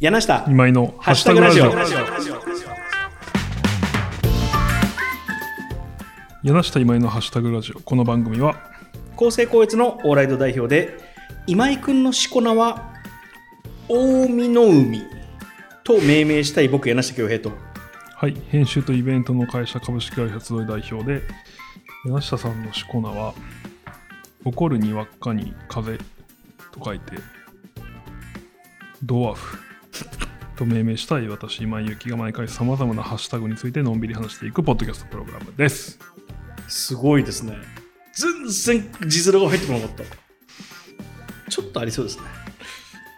柳下。今井のハッシュタグラジオ。柳下今井のハッシュタグラジオ。この番組は厚生高越のオーライド代表で今井君のしこ名は大海の海と命名したい僕柳下恭平と。はい編集とイベントの会社株式会社集い代表で柳下さんのしこ名は怒るに輪っかに風と書いてドワーフと命名したい私今井ゆきが毎回さまざまなハッシュタグについてのんびり話していくポッドキャストプログラムです。すごいですね。全然字面が入ってこなかった。ちょっとありそうですね。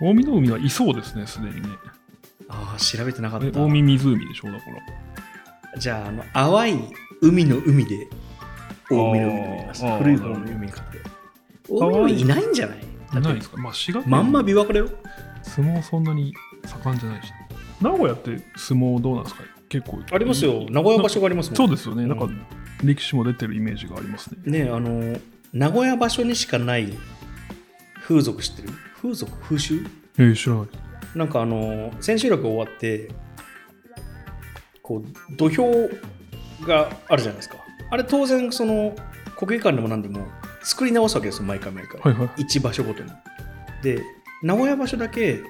大海の海はいそうですねすでにね。ああ調べてなかった。え大海湖でしょだから。じゃああの淡い海の海で大海の海と言います。古い方の海にかけて。大海の海いないんじゃない？だってないですか？まあ滋賀県まんま琵琶湖だよ。相撲そんなに盛んじゃないし名古屋って相撲どうなんですか？結構。ありますよ。名古屋場所がありますもん。そうですよね、うん。なんか歴史も出てるイメージがありますね。ねあの名古屋場所にしかない風俗知ってる？風俗？風習？えー、知らない。なんかあの千秋楽終わってこう土俵があるじゃないですか。あれ当然その国技館でも何でも作り直すわけですよ毎回毎回、はいはい。一場所ごとに。で名古屋場所だけ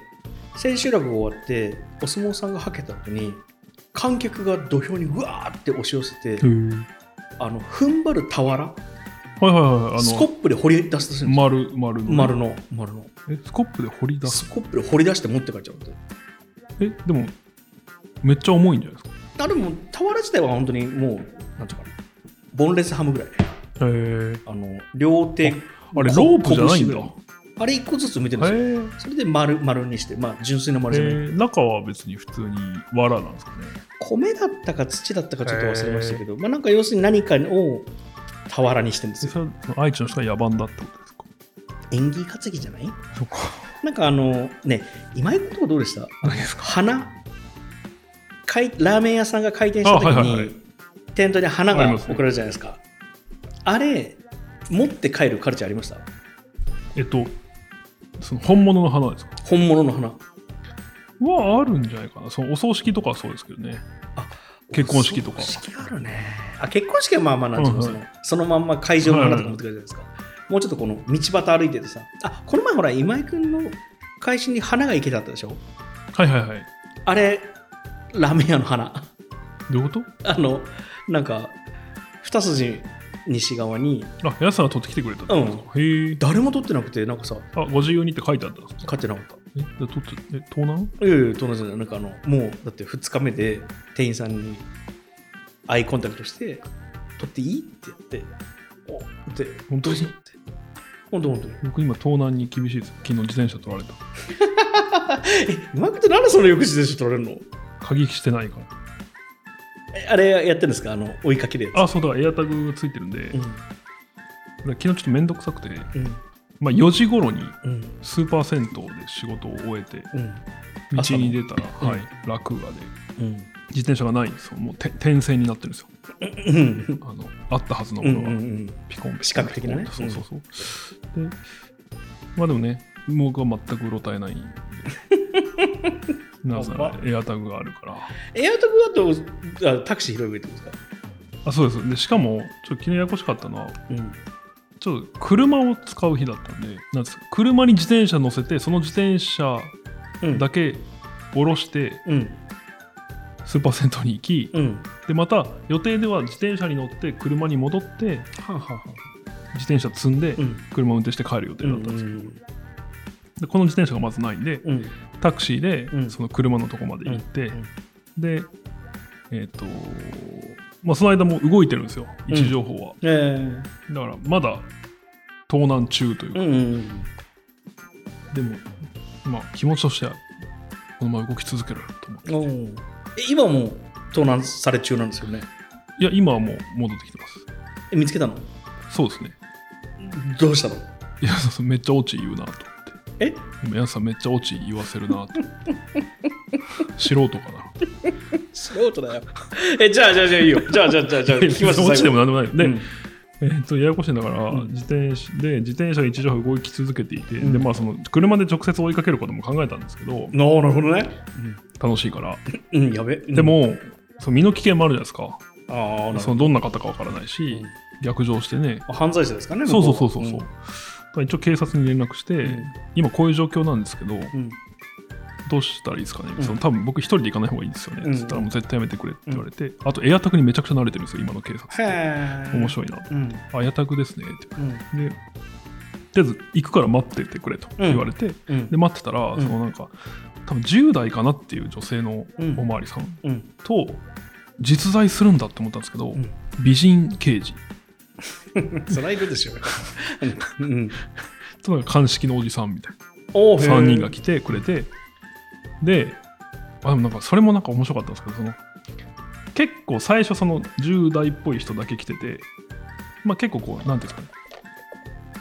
千秋楽が終わってお相撲さんがはけた後に観客が土俵にうわーって押し寄せてあの踏ん張る俵はいはいはいあスコッのプで掘り出すんですよ。丸丸の。丸の丸の。えスコップで掘り出す？スコップで掘り出して持って帰っちゃうんでえでもめっちゃ重いんじゃないですか？あでも俵自体は本当にもうなんていうかなボンレスハムぐらい。へえあの両手こあれロープじゃないんだあれ一個ずつ見てるんですよ。それで丸丸にしてまあ純粋な丸じゃない、えー。中は別に普通に藁なんですかね。米だったか土だったかちょっと忘れましたけど、まあなんか要するに何かを俵にしてるんですよ愛知の人が野蛮だってことですか？縁起担ぎじゃない？そっか。なんかあのね今井君とかどうでした？何ですか？花？かいラーメン屋さんが開店した時に、あはいはいはい。テントに花が送られるじゃないですか。あれ持って帰るカルチャーありました？えっとその本物の花ですか？本物の花。はあるんじゃないかな。そのお葬式とかはそうですけどね。結婚式とか式あるね。あ結婚式はまあまあなんていうの、うんうん。そのまんま会場の花とか持ってくるじゃないですか、もうちょっとこの道端歩いててさあこの前ほら今井君の会心に花が池だったでしょ？はいはいはい。あれラーメン屋の花。どういうこと？あのなんか二筋西側にあ、やつさんが取ってきてくれたってこと？ですか、へえ。誰も撮ってなくてなんかさあ、ご自由にって書いてあったんですか？買ってなかったえ、じゃあ取って、え、盗難？いやいや、友達じゃない。なんかあの、もう、だって2日目で店員さんにアイコンタクトして、撮っていいってやって、おって、本当にって。本当本当に。僕今盗難に厳しいです。昨日自転車取られた。え、今ってなんでその翌日で撮られるの？鍵してないから。えあれやってるんですか？あの、追いかけるやつ。あ、そうだ、エアタグがついてるんで、うん。これ昨日ちょっとめんどくさくて、うん。まあ4時頃にうん。スーパー銭湯で仕事を終えて、うん。道に出たら、うんはい、落馬で、うん。自転車がないんですよ。もうて点線になってるんですよ。うん。あの、あったはずのうん。うものが、ん。ピコンピコン視覚的なねそうそうそう。で、まあでもね、僕は全くうろたえないんで。なぜならエアタグがあるから。エアタグだとあタクシー拾えばいてことですか？あそうです。で、しかも、ちょっと昨日ややこしかったのは、うん。ちょっと車を使う日だったんで、なんですか車に自転車乗せて、その自転車うん。だけ下ろして、うん。スーパー銭湯に行き、うん。で、また予定では自転車に乗って、車に戻って、はあ、は自転車積んで、うん。車を運転して帰る予定うん。だったんですよ。うん。でこの自転車がまずないんで、うん。タクシーでうんその車のとこまで行って、うんで、えっ、と、まあ、その間も動いてるんですよ、位置情報は。えだから、まだ盗難中というか、えうん。でも、まあ、気持ちとしては、このまま動き続けると思って。え今も盗難され中なんですよね？いや、今はもう戻ってきてます。え見つけたの？そうですね。どうしたの？いや、そうそうめっちゃオチ言うなと。え？今、やすさんめっちゃオチ言わせるなと思って。素人かな。素人だよ。え、じゃあ、じゃあ、じゃあいいよ。じゃあ、じゃあ、じゃあ、じゃあ、聞きますオチでもなんでもない。で、うんえっとややこしいんだから、うん自転車で自転車が一時動き続けていて、うんでまあその車で直接追いかけることも考えたんですけど、なるほどね。楽しいから、うん、うん、やべ。うんで、もその身の危険もあるじゃないですか、ああ、なるそのほど。どんな方かわからないし、うん逆上してね犯罪者ですかね。そうそう向こそうそうそう、はだから一応警察に連絡して、うん。今こういう状況なんですけど、うん。どうしたらいいですかね、うん。その多分僕一人で行かない方がいいですよね、うん。つったらもう絶対やめてくれって言われて、あとエアタグにめちゃくちゃ慣れてるんですよ今の警察へえ。い。面白いな、うん。あエアタグですねってうん。でとりあえず行くから待っててくれと言われて、うん。で。待ってたら、ん。そのなんか多分10代かなっていう女性のうん。おまわりさんうん。と実在するんだって思ったんですけど、うん。美人刑事 それはいるでしょうよ。うん。となんか鑑識のおじさんみたいおな3人が来てくれてであでもなんかそれもなんか面白かったんですけどその結構最初その10代っぽい人だけ来ててまあ結構こうなんていうんですかね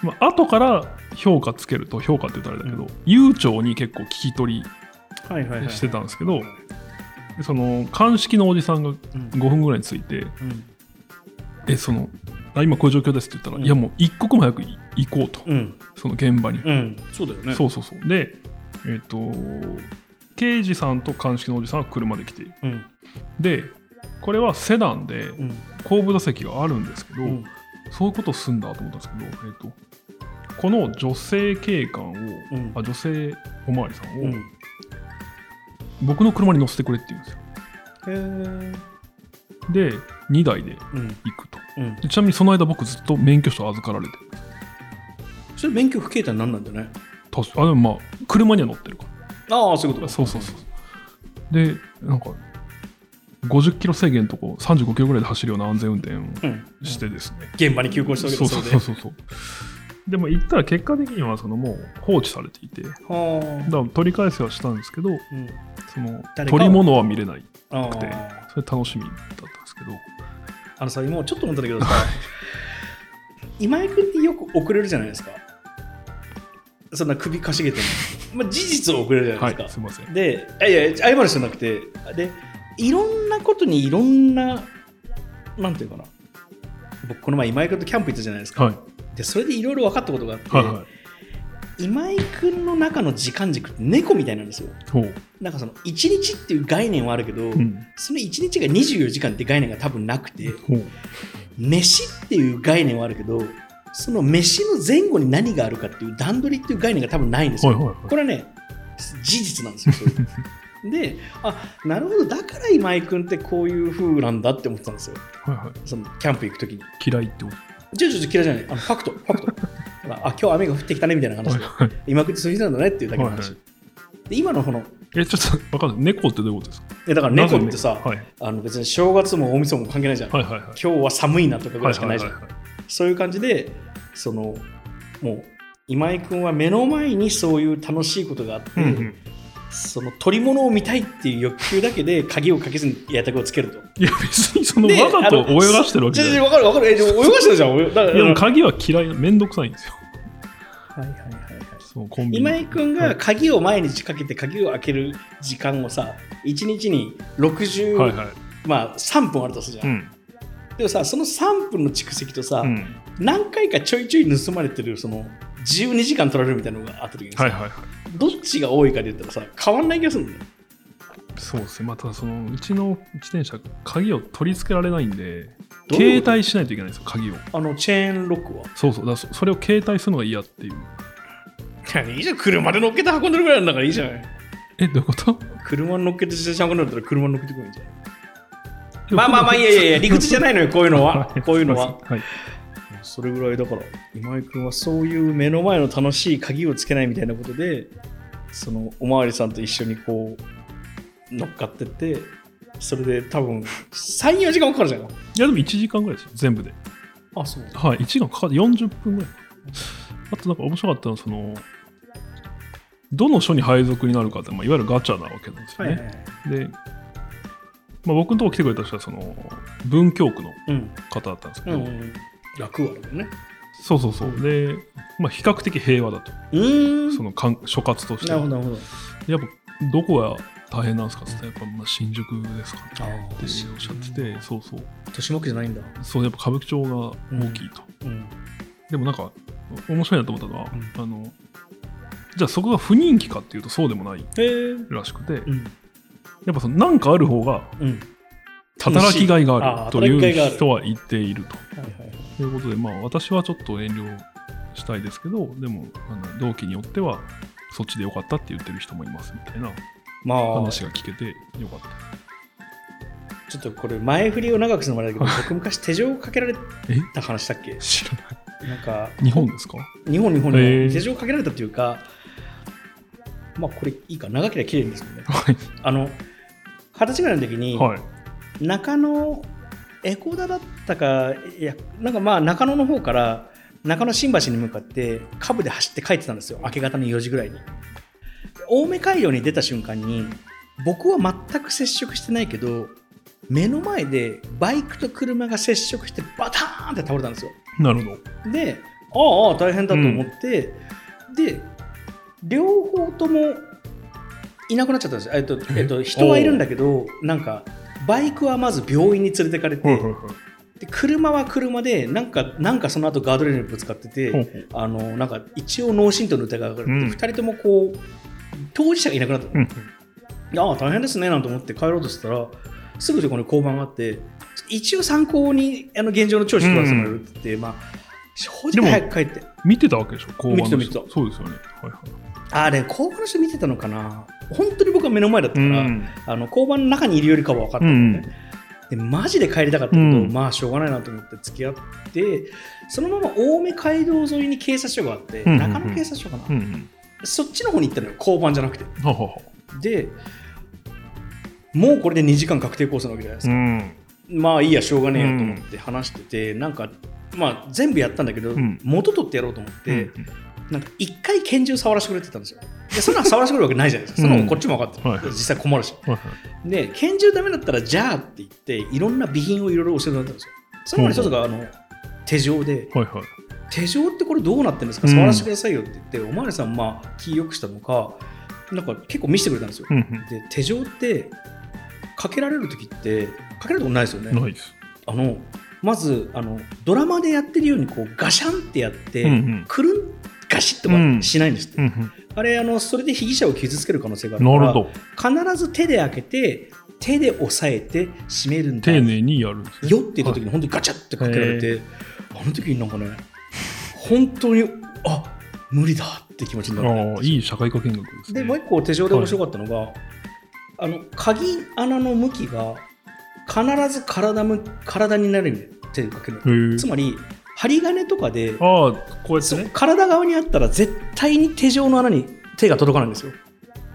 まあ後から評価つけると評価って言ったらあれだけど、うん悠長に結構聞き取り。してたんですけどでその鑑識のおじさんがうん。5分ぐらいについてうん。「えそのあ今こういう状況です」って言ったら「うんいやもう一刻も早く行こうと、うん。その現場に、うん。そうだよね。そうそうそうでえっ、と刑事さんと鑑識のおじさんは車で来ているうん。でこれはセダンでうん。後部座席があるんですけど、うん。そういうことをすんだと思ったんですけど、えー、とこの女性警官を、うんあ女性おまわりさんを、うん。僕の車に乗せてくれって言うんですよへえ。で2台でうん。行くとうん。でちなみにその間僕ずっと免許証預かられてるそれ免許不携帯なんなんだよね。確かあでもまあ車には乗ってるかああ、そういうこと。そうそうそうでなんか50キロ制限のとこ35キロぐらいで走るような安全運転をうん。してですね、現場に急行したわけそうですそうそうそうでも行ったら結果的にはそのもう放置されていてだかはら取り返せはしたんですけどあ。うん。その取り物は見れないあくてあ。それ楽しみだったんですけどあのさ、今ちょっと思ったんだけどさ、今井君ってよく遅れるじゃないですか。そんな首かしげても。まあ、事実遅れるじゃなはいいですか。すいませんで、いやいや、謝る必要なくて、で、いろんなことにいろんな、なんていうかな、僕、この前、今井君とキャンプ行ったじゃないですか。はいで、それでいろいろ分かったことがあって、はいはい今井君の中の時間軸って猫みたいなんですよ。なんかその、1日っていう概念はあるけど、うん、その1日が24時間って概念が多分なくて、飯っていう概念はあるけど、その飯の前後に何があるかっていう段取りっていう概念が多分ないんですよ。これはね、事実なんですよ。で、あなるほど、だから今井君ってこういう風なんだって思ってたんですよ。はいはいそのキャンプ行くときに。嫌いってこちょちょちょ嫌いじゃない。あのファクト、ファクト。あ、今日雨が降ってきたねみたいな話で。今君ってそういう人なんだねっていうだけの話。はいはいで今のこの、えちょっと分かんない猫ってどういうことですか？えだから猫ってさ、なぜねあの別に正月も大晦日も関係ないじゃん。はいはいはいはい今日は寒いなとかぐらいしかないじゃん。はいはいはいそういう感じで、その、もう、今井君は目の前にそういう楽しいことがあって、うんうんその取り物を見たいっていう欲求だけで鍵をかけずにエアタグをつけると。いや別にそのでわざと泳がしてるわけじゃないわかるわかる。え、でも泳がしてるじゃん。泳だからいやもう鍵は嫌いなめんどくさいんですよはいはいはいはい。そうコンビニ今井君が鍵を毎日かけて鍵を開ける時間をさ、1日に60、はいはいまあ3分あるとするじゃ。うんんでもさ、その3分の蓄積とさ、うん何回かちょいちょい盗まれてるその12時間取られるみたいなのがあった時にさ、はいはいはいどっちが多いかで言ったらさ、変わんない気がするんだよ。そうですねまあただそのうちの自転車鍵を取り付けられないんで携帯しないといけないんですよ鍵をあの、チェーンロックは？そうそうだそそれを携帯するのが嫌っていういいじゃん、車で乗っけて運んでるぐらいなんだからいいじゃん。えどういうこと？車に乗っけて自転車運んでるったら車に乗っけてくるんじゃん。まあまあまあ、いやいやいや、理屈じゃないのよ、こういうのは。こういうのは。はいそれぐらいだから、今井君はそういう目の前の楽しい鍵をつけないみたいなことで、そのおまわりさんと一緒にこう、乗っかってって、それで多分、3、4時間もかかるじゃん。いやでも1時間ぐらいですよ全部であ、そう。はい1時間かかって40分ぐらいあとなんか面白かったのはそのどの署に配属になるかって、まあ、いわゆるガチャなわけなんですよはいね、はいはい。で、まあ、僕のとこ来てくれた人はその文京区のうん。方だったんですけど、うんうん。楽はあるよね。そうそうそうで、まあ、比較的平和だと。そのかん所轄としてはなるほど、なるほど。やっぱどこが大変なんですかって言ったらやっぱまあ新宿ですかねあっておっしゃっててそうそう豊島区じゃないんだ。そうやっぱ歌舞伎町が大きいと、うん。でもなんか面白いなと思ったのは、うあのじゃあそこが不人気かっていうとそうでもない。らしくて、うん。やっぱそのなんかある方がうん。働きがいがあるという人は言っていると。はいはいはい。ということで、まあ、私はちょっと遠慮したいですけど、でも、あの同期によっては、そっちでよかったって言ってる人もいますみたいなまあ、話が聞けてよかった。ちょっとこれ前振りを長くするのもあれだけど、僕昔手錠をかけられえた話したっけ？知らない。なんか、日本ですか？日本、日本に手錠をかけられたっていうか、まあこれいいか、長ければ綺麗ですよね。はい。あの、二十歳ぐらいの時に、はい。中野、エコダだったか、いや、なんかまあ中野の方から、中野新橋に向かって、カブで走って帰ってたんですよ、明け方の4時ぐらいに。青梅街道に出た瞬間に、僕は全く接触してないけど、目の前でバイクと車が接触してバターンって倒れたんですよ。なるほど。で、ああ大変だと思って、で、両方ともいなくなっちゃったんですよ。えっとえっと、人はいるんだけど、なんか、バイクはまず病院に連れてかれて。で車は車で、なんか、なんかその後ガードレールにぶつかってて、ほうほう。あのなんか一応脳震盪の疑いがかかって、うん。2人ともこう、当事者がいなくなった。の。うん。いやあ大変ですねなんて思って帰ろうとしたらすぐそこに交番があって一応参考にあの現状の聴取取らせてもらえるって言って、まあ正直早く帰って。見てたわけでしょ、交番の人。見てた見てそうですよね。はいはい。あれ交番の人見てたのかな？本当に僕は目の前だったから、うん。あの交番の中にいるよりかは分かったのね、でマジで帰りたかったけど、うん。まあしょうがないなと思って付き合ってそのまま青梅街道沿いに警察署があって、うんうんうん。中野警察署かな、うんうん。そっちの方に行ったのよ交番じゃなくて。でもうこれで2時間確定コースなわけじゃないですか、うん。まあいいやしょうがねえやと思って話してて、なんかまあ全部やったんだけど、ん。元取ってやろうと思って、うんなんか一回拳銃触らせてくれてたんですよ。でそんなの触らせてくれるわけないじゃないですか。そのこっちも分かってる、はいはい。実際困るし。はいはい。で拳銃ダメだったらじゃあって言っていろんな備品をいろいろ教えてもらったんですよ。その中で一つがあの手錠ではいはい。手錠ってこれどうなってるんですか？うん。触らせてくださいよって言って、おまわりさんまあ気よくしたのかなんか結構見せてくれたんですよ、うんうん。で手錠ってかけられる時ってかけられることないですよね。ないです。あのまずあのドラマでやってるようにこうガシャンってやって、うんうん。くるんガシッとかしないんですって、うんうんあれあのそれで被疑者を傷つける可能性があるから。必ず手で開けて手で押さえて閉めるんだ。丁寧にやるんですね。よって言った時に本当にガチャってかけられて、あの時になんかね本当にあ無理だって気持ちになる。いい社会科見学ですね。でもう一個手錠で面白かったのが、あの鍵穴の向きが必ず体む体になるように手でかけるつまり針金とかでああ、こうやってね。体側にあったら絶対に手錠の穴に手が届かないんですよ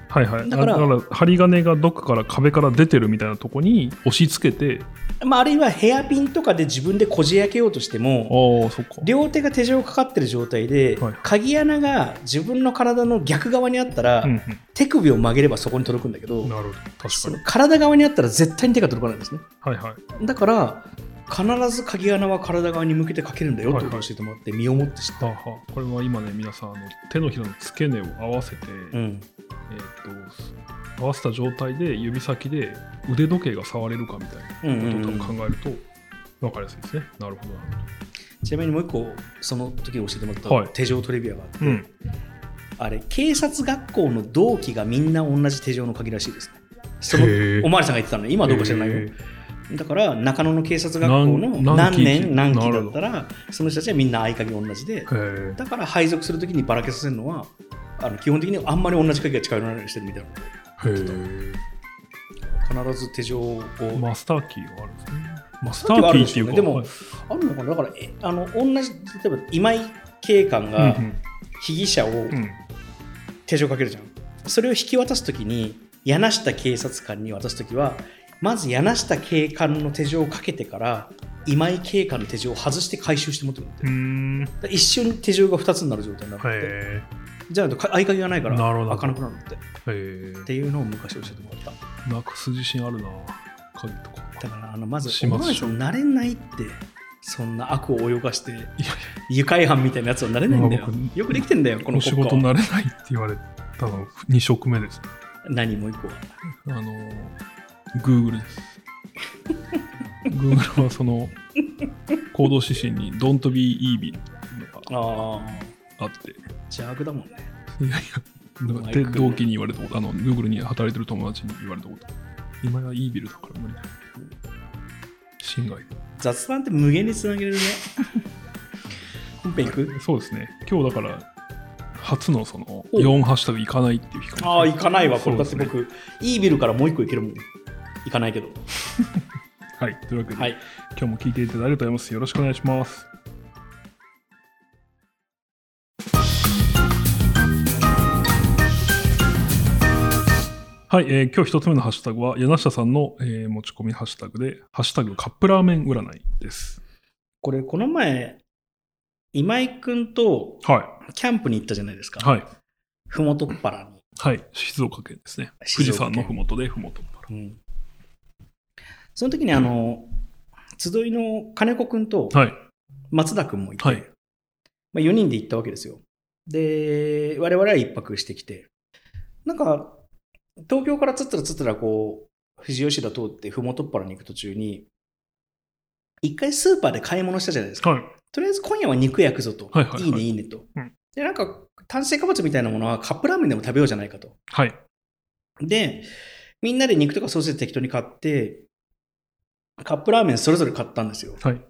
はいはい。だからだから針金がどっかから壁から出てるみたいなとこに押し付けて、まあ、あるいはヘアピンとかで自分でこじ開けようとしてもああ、そっか。両手が手錠かかってる状態で、はい鍵穴が自分の体の逆側にあったら、うんうん手首を曲げればそこに届くんだけど、なるほど。確かに。体側にあったら絶対に手が届かないんですねはいはい。だから必ず鍵穴は体側に向けてかけるんだよってことを教えてもらって身をもって知った、これは今ね、皆さん、あの手のひらの付け根を合わせて、うん、えー、と合わせた状態で指先で腕時計が触れるかみたいなことを多分考えると分かりやすいですね。なるほどなるちなみにもう一個その時に教えてもらはい。った手錠トリビアがあって、ほど。うん。あれ警察学校の同期がみんな同じ手錠の鍵らしいですね。そのへー。おまわりさんが言ってたので今はどうか知らないよ。へだから中野の警察学校の何年何期だったらその人たちはみんな合鍵同じで。だから配属するときにばらけさせるのはあの基本的にあんまり同じ鍵が近寄らないようにしてるみたいな。へ必ず手錠を、え。マスターキーがあるんですね。マスターキーっていうか、でもはい。あるのかな？だからえあの同じ例えば今井警官うんが被疑者をうん。手錠かけるじゃん、それを引き渡すときに柳下警察官に渡すときはまず柳下警官の手錠をかけてから今井警官の手錠を外して回収して持ってもらって一瞬手錠が2つになる状態になって。じゃないとか合鍵がないからなるほど開かなくなるってっへていうのを昔教えてもらったえ。なくす自信あるな。鍵とか。だからあのまずお前さん慣れないってそんな悪を泳がして愉快犯みたいなやつはなれないんだよよくできてんだよここの仕事慣れないって言われたの2食目です。何もう一個は。あの、Google です。Google はその、行動指針に Don't be evil のがあって、邪悪だもんね。いやいや、なんかで同期に言われたこと、あの、Google に働いてる友達に言われたこと。今やイービルだから無理だよ。侵害。雑談って無限につなげれるね。本編いく？そうですね。今日だから、初のそのお4ハッシュタグ行かないっていう日ああ、行かないわ。これだって僕、イービルからもう一個いけるもん。行かないけど。はい。というわけで、はい。今日も聞いていただいてありがとうございます。よろしくお願いします。はい、えー今日一つ目のハッシュタグは、柳下さんの、えー持ち込みハッシュタグで、ハッシュタグカップラーメン占いです。これ、この前、今井くんとはキャンプに行ったじゃないですい。か。はい。ふもとっぱらに。はい。静岡県ですね。富士山のふもとでふもとっぱうん。その時に、あの、集いの金子くんと。松田くんもいて、はいまあ、4人で行ったわけですよ。で、我々は一泊してきて、なんか、東京からつったらつったらこう、富士吉田通ってふもとっぱらに行く途中に、一回スーパーで買い物したじゃないですか。はい。とりあえず今夜は肉焼くぞと。はいはいはいいね、いいねと。うんで、なんか、炭水化物みたいなものはカップラーメンでも食べようじゃないかと。はい。で、みんなで肉とかソーセージ適当に買って、カップラーメンそれぞれ買ったんですよ。はい。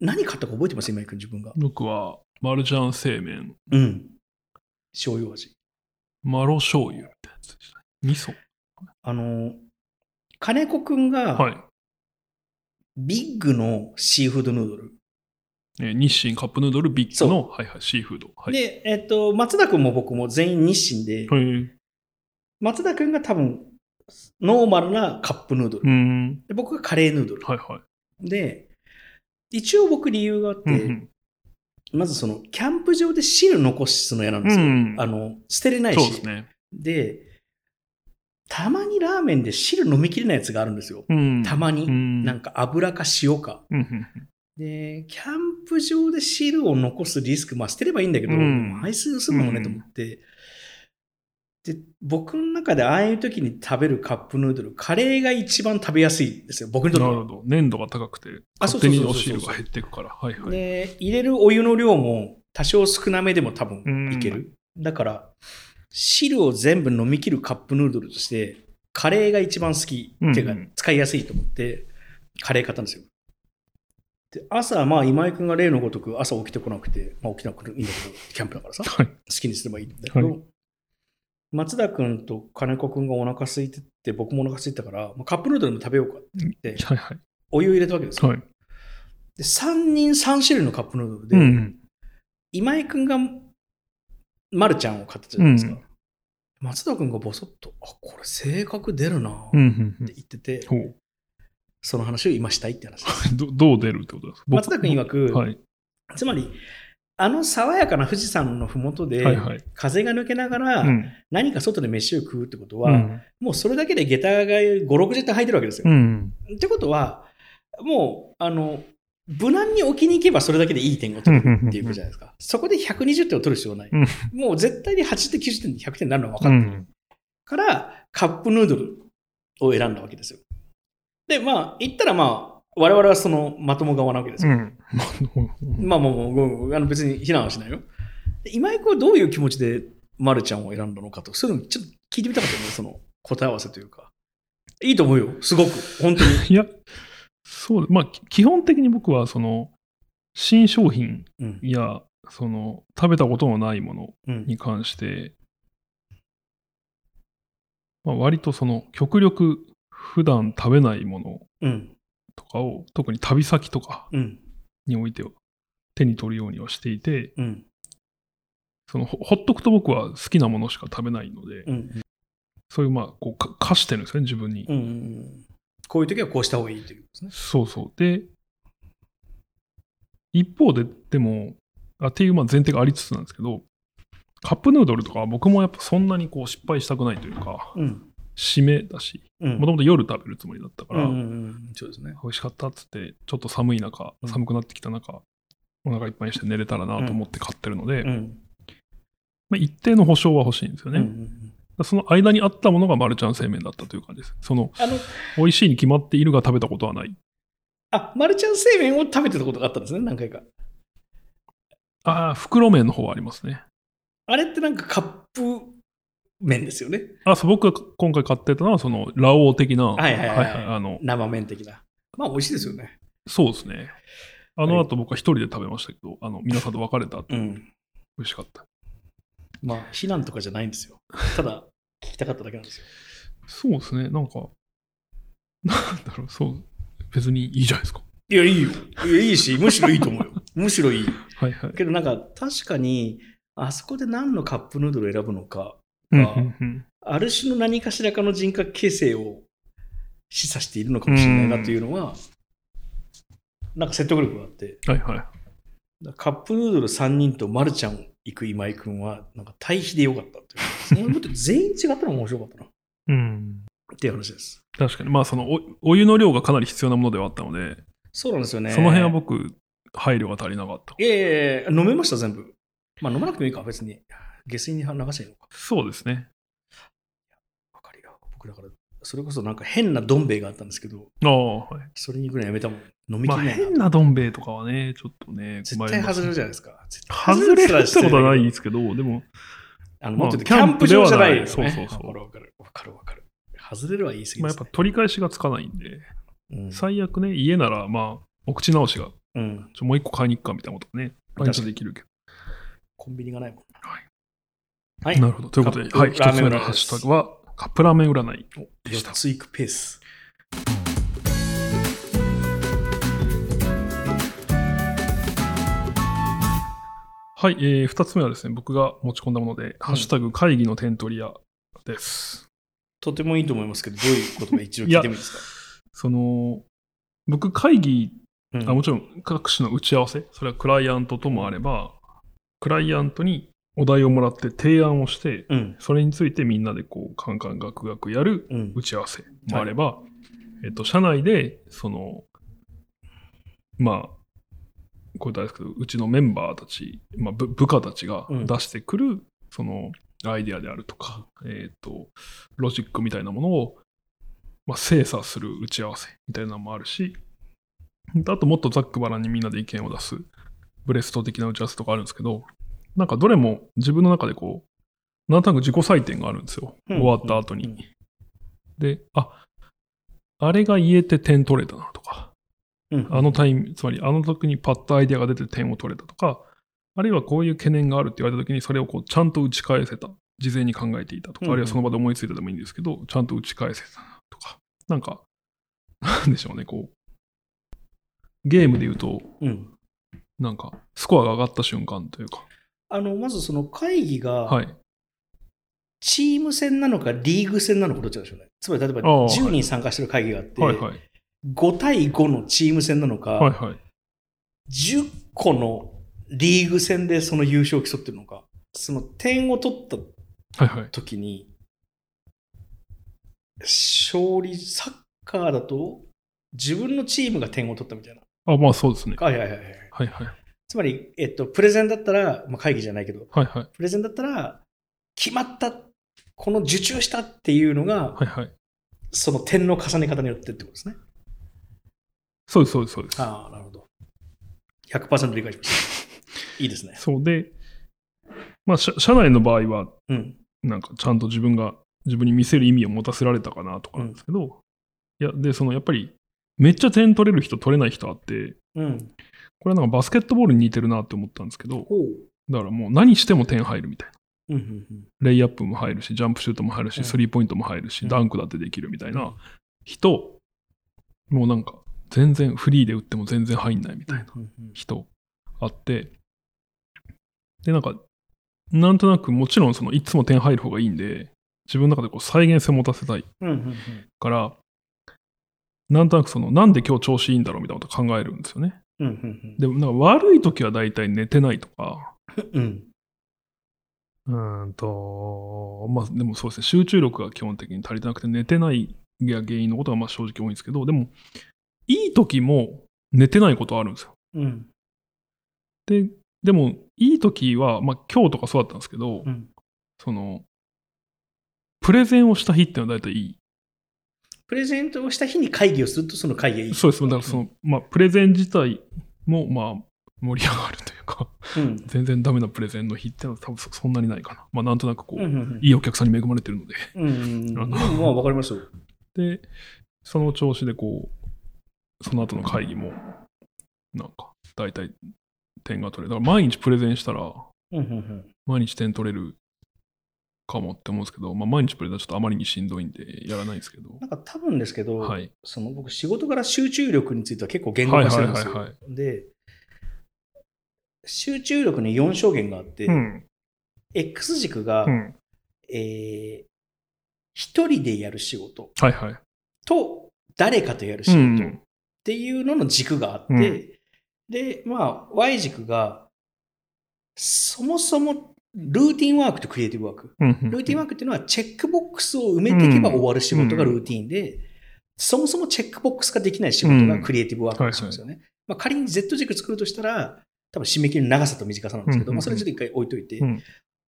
何買ったか覚えてます？今井君自分が。僕は、マルジャン製麺、うん。醤油味。マロ醤油みたいなやつでしたね。味噌。あの、金子くんが、はい。ビッグのシーフードヌードル。えー日清カップヌードルビッグの、はいはい、シーフード。はい。で、えっと、松田くんも僕も全員日清で、はい。松田くんが多分、ノーマルなカップヌードル。うーん。で僕がカレーヌードル。はいはい。で、一応僕理由があって、うんうんまずその、キャンプ場で汁残すの嫌なんですよ。うんあの、捨てれないし。そうですね。で、たまにラーメンで汁飲みきれないやつがあるんですよ。うん。たまに。うん。なんか油か塩か。で、キャンプ場で汁を残すリスク、まあ捨てればいいんだけど、うん排水するのもねと思って、で、僕の中でああいう時に食べるカップヌードル、カレーが一番食べやすいんですよ、僕にとっては。なるほど。粘度が高くて、あ勝手にお汁が減っていくから。はいはい。で、入れるお湯の量も多少少なめでも多う分んいける。だから、汁を全部飲み切るカップヌードルとして、カレーが一番好き、うんっていうか使いやすいと思って、カレー買ったんですよ。で、朝、まあ今井くんが例のごとく朝起きてこなくて、まあ起きなくていいんだけど、キャンプだからさ、好はい。きにすればいいんだけど、はい松田くんと金子くんがお腹空いてて、僕もお腹空いてたから、まあ、カップヌードルも食べようかって言って、はいはい。お湯入れたわけですよ。はい。で、3人3種類のカップヌードルで、うん。今井くんが、まるちゃんを買ったじゃないですか。うん松田くんがボソッと、あ、これ性格出るなっうんうんうんて言ってて、ほう。その話を今したいって話です。どどう出るってことですか？僕松田君曰くはい。つまり、あの爽やかな富士山のふもとで。風が抜けながら、うん。何か外で飯を食うってことは、うん。もうそれだけで下駄が5、60点入ってるわけですよ。うん。ってことは、もう、あの、無難に置きに行けばそれだけでいい点を取れるっていうことじゃないですか。そこで120点を取る必要はない。うんもう絶対に80点、90点、100点になるのは分うかってる。ん。から、カップヌードルを選んだわけですよ。で、まあ、言ったらまあ、我々はそのまとも側なわけですよ。うん。まあもうあの別に非難はしないよ。で今井君はどういう気持ちでまるちゃんを選んだのかと、そういうのちょっと聞いてみたかったよね、その答え合わせというか。いいと思うよ、すごく、本当に。いや、そう、まあ、き基本的に僕は、その、新商品うん。や、その、食べたことのないものうん。に関して、まあ、割とその、極力、普段食べないものうん。とかを、特に旅先とかうん。においては、手に取るようにはしていて、うん。そのほほっとくと僕は好きなものしか食べないので、うん。そういうまあこうか課してるんですね、自分に。うん。うん。こういう時はこうした方がいいということですね。そうそう。で、一方で、でも、あっていうまあ前提がありつつなんですけど、カップヌードルとかは僕もやっぱそんなにこう失敗したくないというか、うん。締めだし、うん。もともと夜食べるつもりだったから、うんうんうん。そうですね。美味しかったっつって、ちょっと寒い中、うん寒くなってきた中、お腹いっぱいにして寝れたらなと思って買ってるので、うん。まあ、一定の保証は欲しいんですよね。うんうんその間にあったものがマルちゃん製麺だったという感じです。その、あの、美味しいに決まっているが食べたことはない。あ、マルちゃん製麺を食べてたことがあったんですね、何回か。ああ、袋麺の方はありますね。あれってなんかカップ麺ですよね。あ、そう、僕が今回買ってたのは、その、ラオウ的な、はいはいはいあの、生麺的な。まあ美味しいですよね。そうですね。あの後僕は一人で食べましたけど、あの、皆さんと別れた後、うん。美味しかった。まあ、非難とかじゃないんですよ。ただ、聞きたかっただけなんですよ。そうですね、なんか、なんだろう、そう、別にいいじゃないですか。いや、いいよ。いや、いいし、むしろいいと思うよ。むしろいい。はいはい。けどなんか、確かに、あそこで何のカップヌードルを選ぶのか、うんうんうんある種の何かしらかの人格形成を示唆しているのかもしれないなというのは、なんか説得力があって、はいはい。カップヌードル3人とマルちゃん行く今井君は、なんか対比でよかったっていう。そのこと全員違ったのが面白かったな。っうん。ていう話です。確かに、まあ、そのお、お湯の量がかなり必要なものではあったので、そうなんですよね。その辺は僕、配慮が足りなかった。いやいやいや飲めました、全部。まあ飲まなくてもいいか、別に。下水に流せばいいのか。そうですね。わかるよ。僕だから、それこそなんか変などん兵衛があったんですけど、ああ、はい。それに行くのやめたもん。飲みきまあ、れないな。変などん兵衛とかはね、ちょっとね、絶対外れるじゃないですか。絶対外れるってことはないいですけど、でも、あの、まあもっと言うとキャンプ場じゃないよ、ね。キャンプではないそうそうそうわかるわかる。わかるわかる。外れるは言い過ぎまあ、です、ね。やっぱ取り返しがつかないんで、うん最悪ね、家なら、まあ、お口直しが、うん。ちょもう一個買いに行くかみたいなことね、毎日できるけど。コンビニがないもん。はい。はい。なるほど。ということで、はい、一つ目のハッシュタグは、カップラーメン占いでした4。ついくペース。はい、えー、二つ目はですね、僕が持ち込んだもので、ハッシュタグ会議の点取り屋です。とてもいいと思いますけど、どういうことか一応聞いてもいいですか？その、僕、会議、うんあもちろん各種の打ち合わせ、それはクライアントともあれば、クライアントにお題をもらって提案をして、うん。それについてみんなでこう、カンカンガクガクやるうん打。ち合わせもあれば、えっと、社内で、その、まあ、これですけど、うちのメンバーたち、まあ、部部下たちがうん出してくる、その、アイデアであるとか、えっと、ロジックみたいなものを、まあ、精査する打ち合わせみたいなのもあるし、あともっとざっくばらんにみんなで意見を出す、ブレスト的な打ち合わせとかあるんですけど、なんかどれも自分の中でこう、なんとなく自己採点があるんですよ。うん。終わった後に。うん。で、あ、あれが言えて点取れたなとか、うん。あのタイム、つまりあの時にパッとアイデアが出て点を取れたとか、あるいはこういう懸念があるって言われた時にそれをこうちゃんと打ち返せた。事前に考えていたとか、あるいはその場で思いついたでもいいんですけど、ちゃんと打ち返せたなとか、なんか、なんでしょうね、こう、ゲームで言うと、うん。なんか、スコアが上がった瞬間というか、あの、まずその会議が、はい。チーム戦なのかリーグ戦なのかどっちなんでしょうね。つまり例えばああ10人参加してる会議があって、はいはい。5対5のチーム戦なのか、はいはい。10個のリーグ戦でその優勝を競ってるのか、その点を取った。時に、勝利、サッカーだと自分のチームが点を取ったみたいな。あ、まあそうですね。はいはいはいはい。はいはい。つまり、えっと、プレゼンだったら、まあ、会議じゃないけど、はいはい。プレゼンだったら、決まった、この受注したっていうのが、はいはい。その点の重ね方によってってことですね。そうです、そうです、そうです。ああ、なるほど。100%理解しました。いいですね。そうで、まあ、社社内の場合は、うん。なんかちゃんと自分が、自分に見せる意味を持たせられたかなとかなんですけど、いや、で、そのやっぱり、めっちゃ点取れる人、取れない人あって、うん。これはなんかバスケットボールに似てるなって思ったんですけど。だからもう何しても点入るみたいな。うんうんうん。レイアップも入るし、ジャンプシュートも入るし、うんスリーポイントも入るし、うんダンクだってできるみたいな人、もうなんか、全然フリーで打っても全然入んないみたいな人あって、で、なんか、なんとなくもちろんそのいつも点入る方がいいんで、自分の中でこう再現性を持たせたいから、なんとなくその、なんで今日調子いいんだろうみたいなこと考えるんですよね。うんうんでもなんか悪い時は大体寝てないとか、うん。うんと、まあでもそうですね、集中力が基本的に足りてなくて寝てないが原因のことがまあ正直多いんですけど、でも、いい時も寝てないことあるんですよ。うん。で、でも、いい時は、まあ今日とかそうだったんですけど、うん。その、プレゼンをした日っていうのは大体いい。プレゼントをした日に会議をするとその会議がいい。そうです。だからその、まあ、プレゼン自体も、まあ、盛り上がるというか、うん。全然ダメなプレゼンの日っていうのは多分そそんなにないかな。まあ、なんとなくこう、うんうんいいお客さんに恵まれてるので。うん。うん。あのまあ、わかりますよ。で、その調子でこう、その後の会議も、なんか、大体点が取れる。だから毎日プレゼンしたら、うんうんうん。毎日点取れるかもって思うんですけど、まあ、毎日プレゼンはちょっとあまりにしんどいんで、やらないんですけど。なんか多分ですけど、はい。その僕、仕事から集中力については結構言語化してるんですよ。はいはいはいで、集中力に4証言があって、うん。X 軸が、うん。えー一人でやる仕事はいはい。と誰かとやる仕事うんっていうのの軸があって、うんで、まあ、Y 軸が、そもそもルーティンワークとクリエイティブワーク。ルーティンワークっていうのはチェックボックスを埋めていけば終わる仕事がルーティンで、そもそもチェックボックスができない仕事がクリエイティブワークなんですよね。まあ、仮に Z 軸作るとしたら、多分締め切りの長さと短さなんですけど、うんまあ、それちょっと一回置いといて、うん。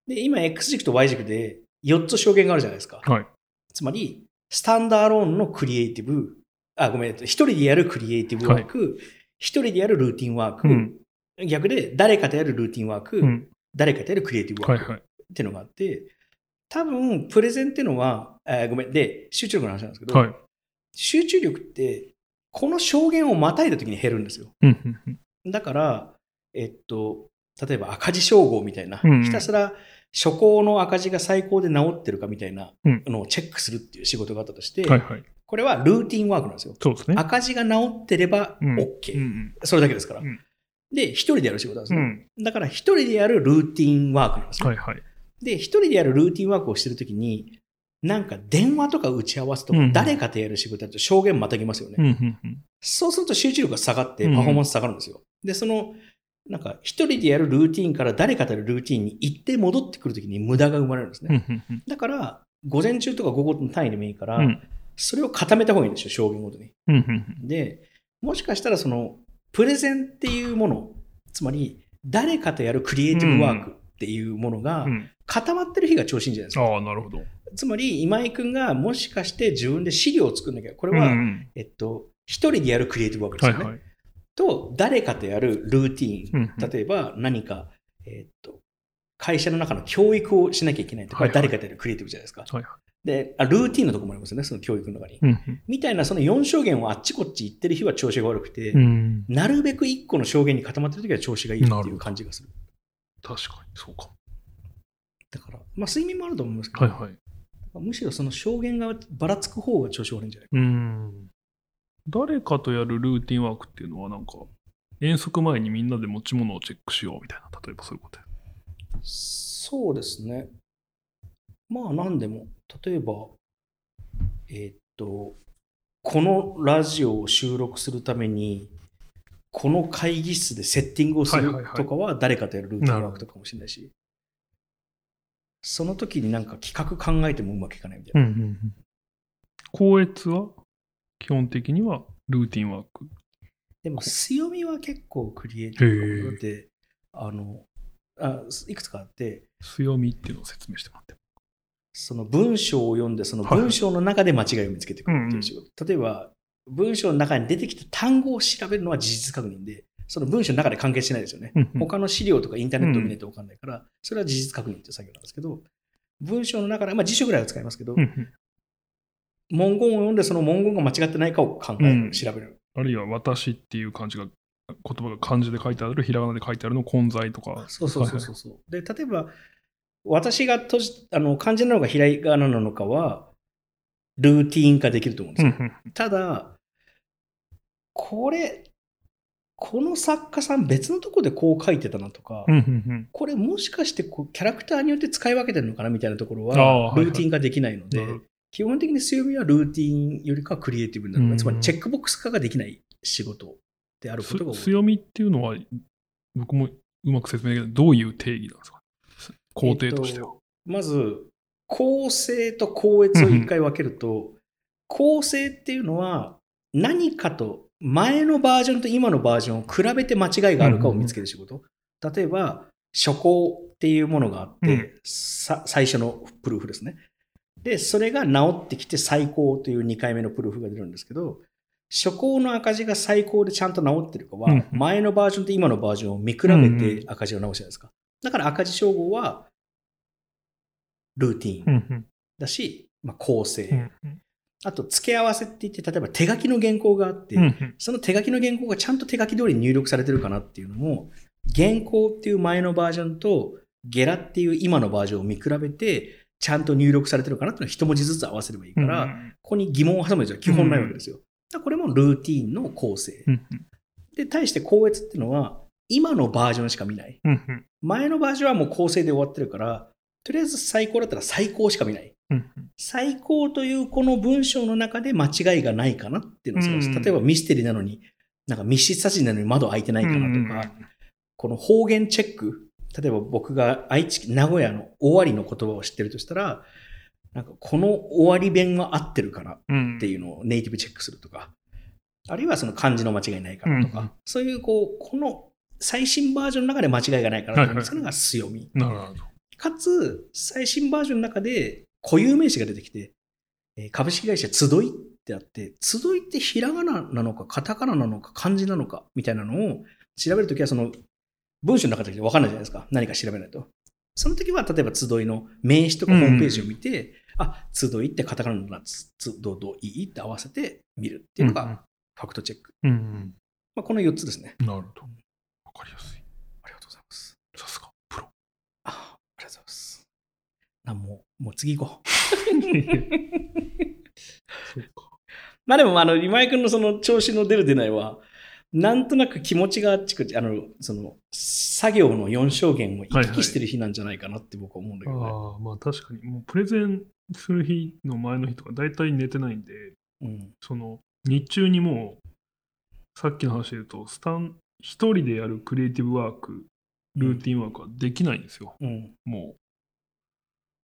で、今 X 軸と Y 軸で4つ証言があるじゃないですか。はい。つまり、スタンダーローンのクリエイティブ、あ、ごめん、一人でやるクリエイティブワーク、一、人でやるルーティンワーク、うん。逆で誰かとやるルーティンワーク、うん。誰かとやるクリエイティブワークはいはい。っていうのがあって、多分、プレゼンっていうのは、えーごめん、で、集中力の話なんですけど、はい。集中力って、この証言をまたいだ時に減るんですよ。だから、えっと、例えば赤字称号みたいな、うんうんひたすら初行の赤字が最高で治ってるかみたいなうんのをチェックするっていう仕事があったとして、はいはい。これはルーティンワークなんですよ。そうですね。赤字が治ってればうん OK。うんそれだけですから。うんで、一人でやる仕事なんですうん。うね。ん。だから一人でやるルーティンワークなんですね。はいはい。で、一人でやるルーティンワークをしてるときに、なんか電話とか打ち合わせとかうん、誰かとやる仕事だと証言またぎますよね。うんうんうん。そうすると集中力が下がってうんパフォーマンス下がるんですよ。で、その、なんか一人でやるルーティンから誰かとやるルーティンに行って戻ってくるときに無駄が生まれるんですね。うんうんうんだから、午前中とか午後の単位でもいいから、うんそれを固めた方がいいんですよ、証言ごとに。うんうんで、もしかしたらその、プレゼンっていうもの、つまり、誰かとやるクリエイティブワークっていうものが固まってる日が調子いいんじゃないですか。ああ、なるほど。つまり、今井くんがもしかして自分で資料を作んなきゃ、これは、えっと、一人でやるクリエイティブワークですよね。はいはい。と、誰かとやるルーティーン。例えば、何か、えっと、会社の中の教育をしなきゃいけないとか、はいはい誰かとやるクリエイティブじゃないですか。はいはであ、ルーティーンのところもありますよね、その教育の中に。みたいな、その4証言をあっちこっち行ってる日は調子が悪くて、うん。なるべく1個の証言に固まってる時は調子がいいっていう感じがする。確かに、そうか。だから、まあ、睡眠もあると思いますけど、はいはい。むしろその証言がばらつく方が調子悪いんじゃないか。うん。誰かとやるルーティンワークっていうのは、なんか、遠足前にみんなで持ち物をチェックしようみたいな、例えばそういうことやそうですね。まあ何でも、例えば、えーっと、このラジオを収録するために、この会議室でセッティングをするとかは誰かとやるルーティンワークとかもしれないし、その時になんか企画考えてもうまくいかないみたいな。うんうんうん。校閲は？基本的にはルーティンワーク。でも強みは結構クリエイティブだって、あの、あいくつかあって、強みっていうのを説明してもらって。その文章を読んで、そのはい文章の中で間違いを見つけてくるっていう仕事。例えば、文章の中に出てきた単語を調べるのは事実確認で、その文章の中で関係しないですよね。うんうん他の資料とかインターネットを見ないと分かんないから、それは事実確認っていう作業なんですけど、文章の中で、まあ辞書ぐらいは使いますけど、うんうん文言を読んでその文言が間違ってないかを考える、うん調べる。あるいは私っていう漢字が、言葉が漢字で書いてある、ひらがなで書いてあるの混在とか。そうそうそうそうそう。で、例えば、私が閉じあの漢字なのかひらがななのかは、ルーティン化できると思うんですよ。ただ、これ、この作家さん別のとこでこう書いてたなとか、これもしかしてこうキャラクターによって使い分けてるのかなみたいなところはルーティン化できないので、基本的に強みはルーティンよりかはクリエイティブになる、うんつまりチェックボックス化ができない仕事であることが多い。す強みっていうのは、僕もうまく説明できない。どういう定義なんですか？工程としては。えっとまず、構成と校閲を一回分けると、構成っていうのは何かと前のバージョンと今のバージョンを比べて間違いがあるかを見つける仕事。例えば、初行っていうものがあって、うんさ最初のプルーフですね。で、それが治ってきて最高という2回目のプルーフが出るんですけど、初行の赤字が最高でちゃんと治ってるかはうん、前のバージョンと今のバージョンを見比べて赤字を直すじゃないですか。だから赤字称号は、ルーティーンだし、まあ、構成、うんあと付け合わせって言って、例えば手書きの原稿があって、その手書きの原稿がちゃんと手書き通りに入力されてるかなっていうのも、原稿っていう前のバージョンとゲラっていう今のバージョンを見比べて、ちゃんと入力されてるかなっていうのを一文字ずつ合わせればいいから、うんここに疑問を挟むじゃ基本ないわけですよ。これもルーティーンの構成。で、対して校閲っていうのは、今のバージョンしか見ない。前のバージョンはもう構成で終わってるから、とりあえず最高だったら最高しか見ない。うん最高というこの文章の中で間違いがないかなっていうのを探す、うん例えばミステリーなのに、なんか密室殺人なのに窓開いてないかなとか、うんこの方言チェック、例えば僕が愛知、名古屋の終わりの言葉を知ってるとしたら、なんかこの終わり弁は合ってるかなうんっていうのをネイティブチェックするとか、あるいはその漢字の間違いないかなとか、うんそういうこう、この最新バージョンの中で間違いがないかなとか、そういうのが強み。なるほど。かつ、最新バージョンの中で固有名詞が出てきて、えー株式会社集いってあって、集いってひらがななのか、カタカナなのか、漢字なのか、みたいなのを調べるときは、その文章の中で分かんないじゃないですか。何か調べないと。その時は、例えば集いの名詞とかホームページを見て、あ、集いってカタカナのな、つ、つ、ど、ど、いい？って合わせて見るっていうのうんうんがファクトチェック。うんうんまあ、この4つですね。なるほど。わかりやすい。ありがとうございます。さすが、プロ。あありがとうございます。あもう、もう次行こう。そうか。まあでも、あの、今井君のその調子の出る出ないは、なんとなく気持ちがあっちこっち、あの、その、作業の4証言を行き来してる日なんじゃないかなって僕は思うんだけどね。ああ、まあ確かに、もうプレゼンする日の前の日とか、大体寝てないんで、うん。その、日中にもう、さっきの話で言うと、スタン、一人でやるクリエイティブワーク、ルーティンワークはできないんですよ、うん。もう。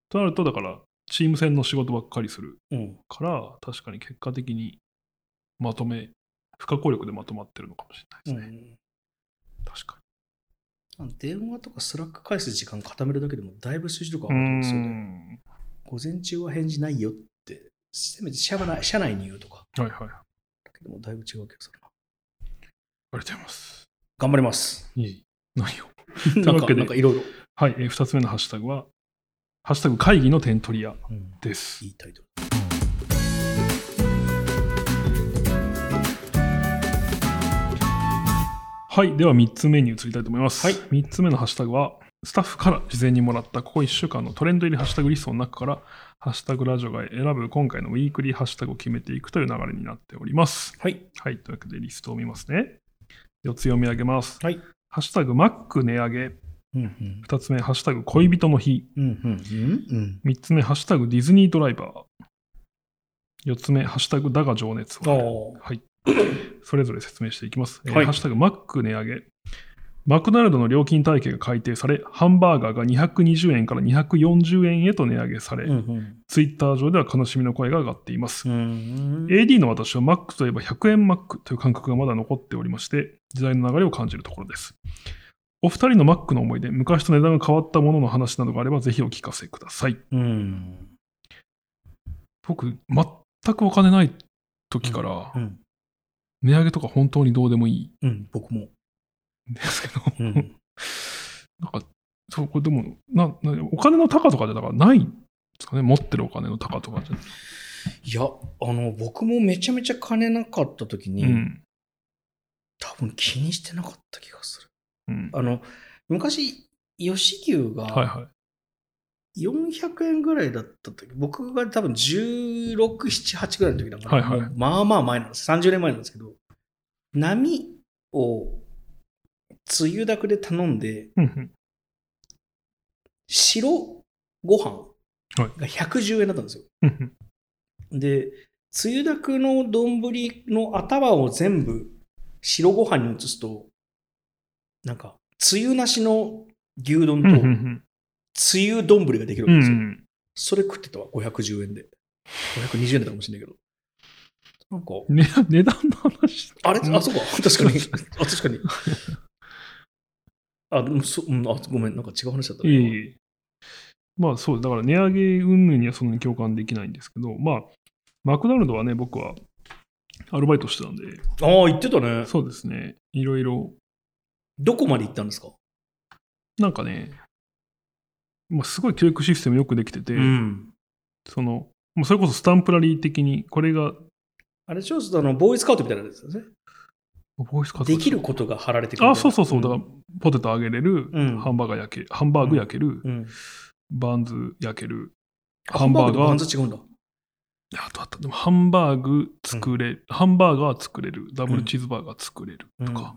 となると、だから、チーム戦の仕事ばっかりするうん。から、確かに結果的にまとめ、不可抗力でまとまってるのかもしれうないですね。ん。確かあの電話とか Slack 返す時間固めるだけでもだいぶ数字とかに。上がるんですようね。ん。午前中は返事ないよって、せめて社内社内に言うとか。はいはい。ありがだけどもだいぶ違う気がするな。とうございます。頑張ります。いえいえ。何を？なんかいろいろ。はい、えー、2つ目のハッシュタグは、ハッシュタグ会議の点取り屋うんです。いいタイトル。はい、では3つ目に移りたいと思います。はい3つ目のハッシュタグは、スタッフから事前にもらったここ1週間のトレンド入りハッシュタグリストの中から、ハッシュタグラジオが選ぶ今回のウィークリーハッシュタグを決めていくという流れになっております。はい。はい、というわけでリストを見ますね。4つ読み上げます。はい。ハッシュタグマック値上げ。うんうん。2つ目、ハッシュタグ恋人の日。うんうんうん3つ目、ハッシュタグディズニードライバー。4つ目、ハッシュタグだが情熱うん。は。い。それぞれ説明していきます。えーはいハッシュタグマック値上げ。マクドナルドの料金体系が改定され、ハンバーガーが220円から240円へと値上げされ、うんうん。ツイッター上では悲しみの声が上がっています。うん AD の私はマックといえば100円マックという感覚がまだ残っておりまして、時代の流れを感じるところです。お二人のマックの思い出、昔と値段が変わったものの話などがあれば、ぜひお聞かせください。うん。僕、全くお金ない時からう、ん。値上げとか本当にどうでもいいうん。僕も。んですけど、うん。なんか、そう、これでも、な、なお金の高とかじゃだからないんですかね、持ってるお金の高とかじゃ。いや、あの、僕もめちゃめちゃ金なかった時に、うん。多分気にしてなかった気がする。うん。あの、昔、吉牛はいがはい。400円ぐらいだった時、僕が多分16、7、8ぐらいの時だから、はいはいまあまあ前なんです。30年前なんですけど、波をつゆだくで頼んで。白ご飯はいが110円だったんですよ。で、つゆだくの丼の頭を全部白ご飯に移すと、なんか、つゆなしの牛丼うんうんうとんつゆ丼ができるうんんですよ。うん。それ食ってたわ、510円で。520円だったかもしれないけど。なんか、ね、値段の話。あれ？うんあ、そうか。確かに。あ、確かに。あ、でもそ、うん、あ、ごめん、なんか違う話だったいえね。いえ。まあそう。だから値上げ云々にはそんなに共感できないんですけど、まあ、マクドナルドはね、僕はアルバイトしてたんで、ああ、言ってたね。そうですね、いろいろ、どこまで行ったんですか？なんかね、まあ、すごい教育システムよくできてて、ん。その、もうそれこそスタンプラリー的に、これが、あれ、ちょっとあの、ボーイスカウトみたいなやつですよね。ボイスカできることが貼られてくる。あ、そうそうそう。だから、ポテト揚げれる、うんハンバーガー焼け、ハンバーグ焼ける、うん。バンズ焼ける、ハンバーグとバンズ違うんだ。あとあった。でもハンバーグ作れる、ハンバーガー作れる、ダブルチーズバーガー作れるとか、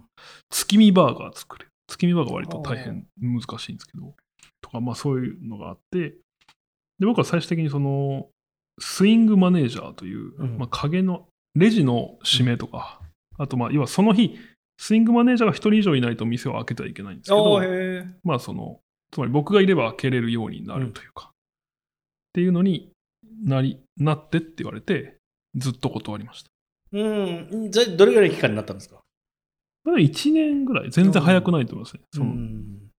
月見バーガー作れる。月見バーガーは割と大変難しいんですけど、とか、まあそういうのがあって、で、僕は最終的にその、スイングマネージャーという、うん。まあ影の、レジの指名とか、あとまあ、要はその日、スイングマネージャーが一人以上いないと店を開けてはいけないんですけあど。まあその、つまり僕がいれば開けれるようになるというか、っていうのになり、なってって言われて、ずっと断りました。うん。じゃあどれぐらいの期間になったんですか？それ1年ぐらい、全然早くないと思いますね。そのん。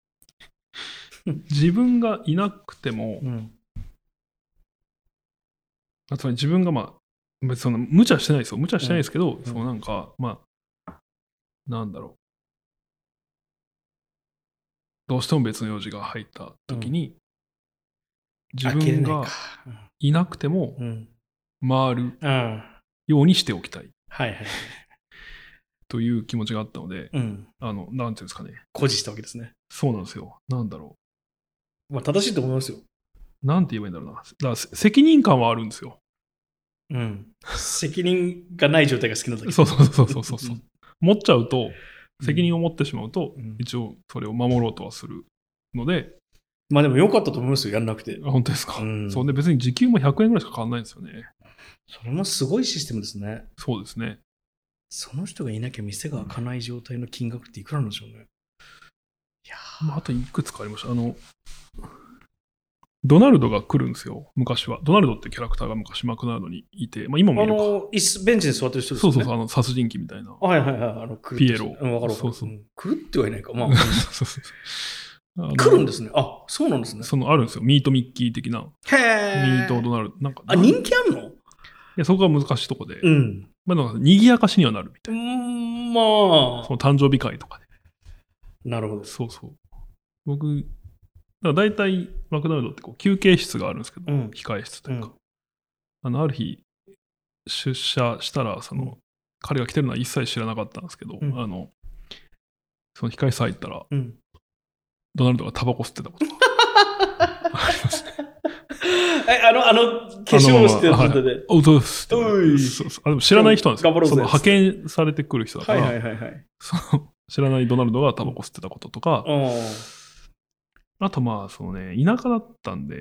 自分がいなくても、うん。あつまり自分がまあ、その無茶してないですよ。無茶してないですけど、んそのなんか、まあ、なんだろう。どうしても別の用事が入った時に、自分がいなくてもうん。回るようにしておきたいはい。という気持ちがあったので、うん。あの、なんていうんですかね。誇示したわけですね。そうなんですよ。なんだろまあ、正しいと思いますよ。う。なんて言えばいいんだろうな。だからせ責任感はあるんですよ。うん。責任がない状態が好きなだけ。そうそうそうそうそうそう。持っちゃうと、うん責任を持ってしまうと、うん一応それを守ろうとはするので、まあでも良かったと思いますよ、やんなくて。あ本当ですか？うんそうで、別に時給も100円ぐらいしか変わんないんですよね。それもすごいシステムですね。そうですね。その人がいなきゃ店が開かない状態の金額っていくらなんでしょうね。いやまあ、あといくつかありました。あの、ドナルドが来るんですよ、昔は。ドナルドってキャラクターが昔マクドナルドにいて、まあ今もあいるか。の、椅子、ベンチに座ってる人ですよね。そうそうそう、あの殺人鬼みたいな。はいはいはい。あの、ピエロうん、わかるわかる。そうそうん来るってはいないか。まあ、そうそうそう来るんですね。あ、そうなんですね。そのあるんですよ。ミートミッキー的な。へえ。ミートドナルド。なんか、あ、人気あんの？いやそこが難しいとこで、うん。まあ、なんか賑やかしにはなるみたういん、まな。あそ。の誕生日会とかで。なるほど。そうそう。僕、だ大体マクドナルドってこう休憩室があるんですけど、うん控え室というか、うんあのある日、出社したら、その、うん彼が来てるのは一切知らなかったんですけど、うんあの、その控え室入ったら、うん。ドナルドがタバコ吸ってたことがありますね。え、あの、あの、化粧してる人で。おうそうですそうそうあでも知らない人なんですよ。その派遣されてくる人だかはいら、はいはいはい。その知らないドナルドがタバコ吸ってたこととか、ああとまあ、そのね、田舎だったんで、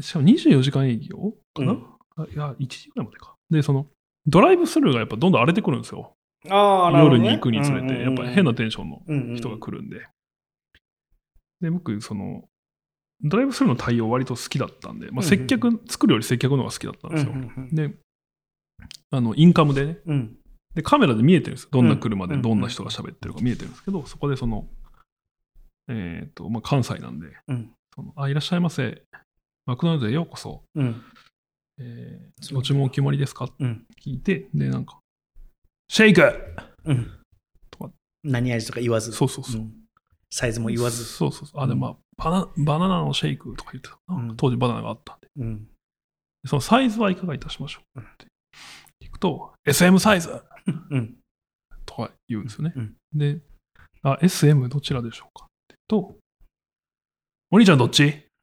しかも24時間営業かな、うんあいや、1時ぐらいまでか。で、その、ドライブスルーがやっぱどんどん荒れてくるんですよ。あー、なるほどね夜に行くにつれて、やっぱ変なテンションの人がる。来るんで。で、僕、その、ドライブスルーの対応割と好きだったんで、まあ、接客、作るより接客の方が好きだったんうんですよ。うんうんで、あの、インカムでね、うん。で、カメラで見えてるんですよ。どんな車でうんどんな人が喋ってるか見えてるんですけど、そこでその、えっ、と、まあ、関西なんで、うん。そのあ、いらっしゃいませ。マクドナルドへようこそ。うん。えー、ご注文お決まりですか？ってうん。聞いて、で、なんか、シェイクうんとか。何味とか言わず。そうそうそう。んサイズも言わず。そうそうそう。あ、でもまあ、バナバナナのシェイクとか言ってたうん当時バナナがあったんで。うん。そのサイズはいかがいたしましょうって聞くと、SM サイズうん。とか言うんですよね。うんで、あ、SM どちらでしょうかって言うと、お兄ちゃんどっち？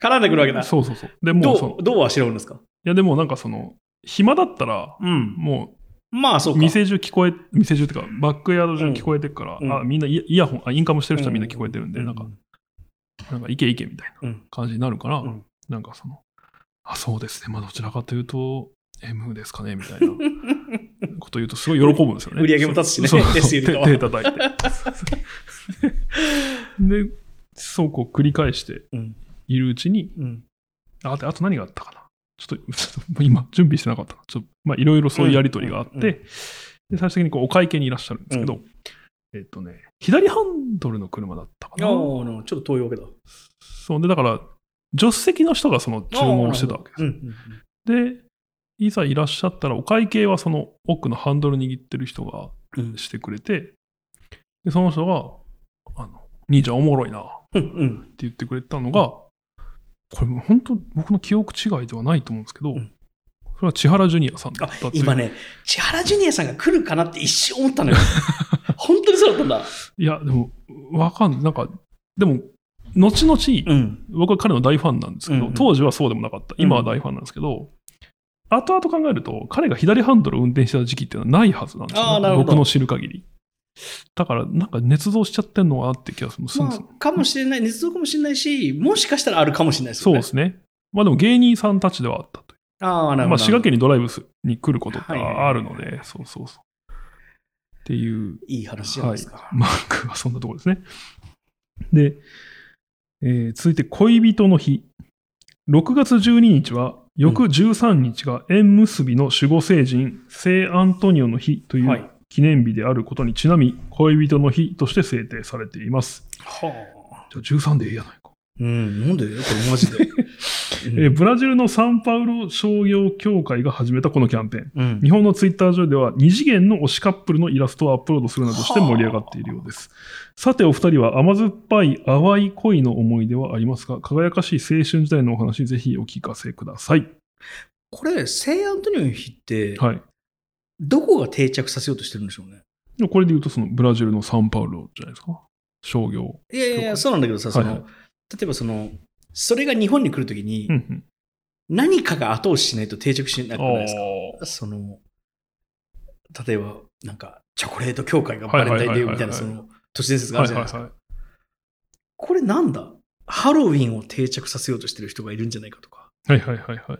絡んでくるわけだ。そうそうそう。でもうどう、どうはしろうんですか？いやでもなんかその、暇だったら、うん。もまあ、そううか。店中聞こえ、店中っていうか、バックヤード中聞こえてるから、うんあ、みんなイヤイヤホン、あ、インカムしてる人はみんな聞こえてるんで、なんか、なんか、いけいけみたいなうん感じになるから、うんなんかその、あ、そうですね。まあ、どちらかというと、M ですかねみたいな こと言うと、すごい喜ぶんですよね。売り上げも立つしねそう そうかは手手叩いて。で、そうこう繰り返してうん。いるうちに、うん。あとあと何があったかな。ちょっと、ちょっと今、準備してなかったな。ちょっと、まあ、いろいろそういうやりとりがあって、うんうんで、最終的にこうお会計にいらっしゃるんですけど、えっとね、左ハンドルの車だったかああ、な。ちょっと遠いわけだ。そうで、だから、助手席の人がその注文してたわけです。うんうんうんで、いざいらっしゃったら、お会計はその奥のハンドル握ってる人がうんしてくれて、で、その人が、あの、兄ちゃんおもろいなってうんうん言ってくれたのが、これ本当僕の記憶違いではないと思うんですけど、うんそれは千原ジュニアさんだあった今ね、千原ジュニアさんが来るかなって一瞬思ったのよ。本当にそうだったんだ。いや、でも、わかんない。なんか、でも、後々、うん。僕は彼の大ファンなんですけど、うんうん当時はそうでもなかった。今は大ファンなんですけど、後々考えると、彼が左ハンドルを運転してた時期っていうのはないはずなんですよ、あーなるほど僕の知る限り。だから、なんか捏造しちゃってんのかなって気がするんですよ。まあ、かもしれない、捏造かもしれないし、もしかしたらあるかもしれないですよね。そうですね。まあでも芸人さんたちではあったという。ああ、なるほど。まあ滋賀県にドライブに来ることってはいはいはいあるので、そうそうそう。っていう、いい話じゃないはいですか。。マークはそんなところですね。で、えー続いて恋人の日。6月12日は、翌13日が縁結びの守護聖人、聖アントニオの日といはいう記念日であることにちなみ、恋人の日として制定されています。はあ。じゃあ13でええやないか。うん、なんで？これマジで。えーブラジルのサンパウロ商業協会が始めたこのキャンペーン。うん日本のツイッター上では二次元の推しカップルのイラストをアップロードするなどして盛り上がっているようです。さてお二人は甘酸っぱい淡い恋の思い出はありますか？輝かしい青春時代のお話ぜひお聞かせください。これ、聖アントニオの日って、はい。どこが定着させようとしてるんでしょうね。でもこれで言うとそのブラジルのサンパウロじゃないですか？商業。いやいやそうなんだけどさ、その、はいはい例えばその、それが日本に来るときに、うんうん。何かが後押ししないと定着しなくないですか？あその、例えば、なんか、チョコレート協会がバレンタインデーみたいな、その、都市伝説ーがあるじゃないですか。これなんだ？ハロウィンを定着させようとしてる人がいるんじゃないかとか。はいはいはいはい。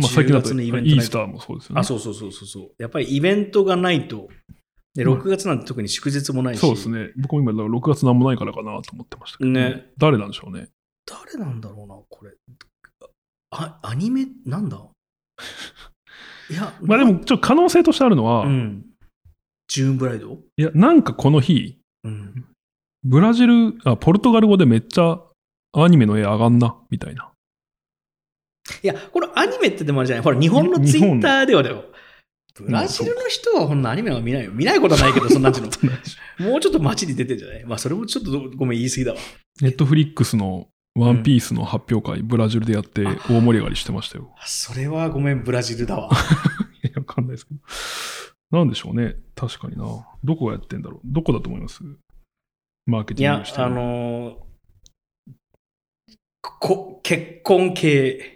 まあ最近だ10とイ月のイベントないとースターもそうですよね。あ、そうそうそうそうそう。やっぱりイベントがないと、で、うん6月なんて特に祝日もないし、そうですね。僕も今、だから6月なんもないからかなと思ってましたけど、ね誰なんでしょうね。誰なんだろうな、これ。あ、アニメ、なんだ？いや、まあでも、ちょっと可能性としてあるのは、うん。ジューンブライド？いや、なんかこの日、うん。ブラジル、あ、ポルトガル語でめっちゃアニメの絵上がんな、みたいな。いや、これアニメってでもあるじゃないほら、日本のツイッターではだよ。ブラジルの人はこんなアニメは見ないよ。見ないことはないけど、そんなんちの。もうちょっと街に出てんじゃない？まあ、それもちょっとごめん、言い過ぎだわ。ネットフリックスのワンピースの発表会、ブラジルでやってあ大盛り上がりしてましたよ。あそれはごめん、ブラジルだわ。いやわかんないですけど。なんでしょうね。確かにな。どこがやってんだろう。どこだと思います？マーケいやティングし、てるあのーこ結婚系、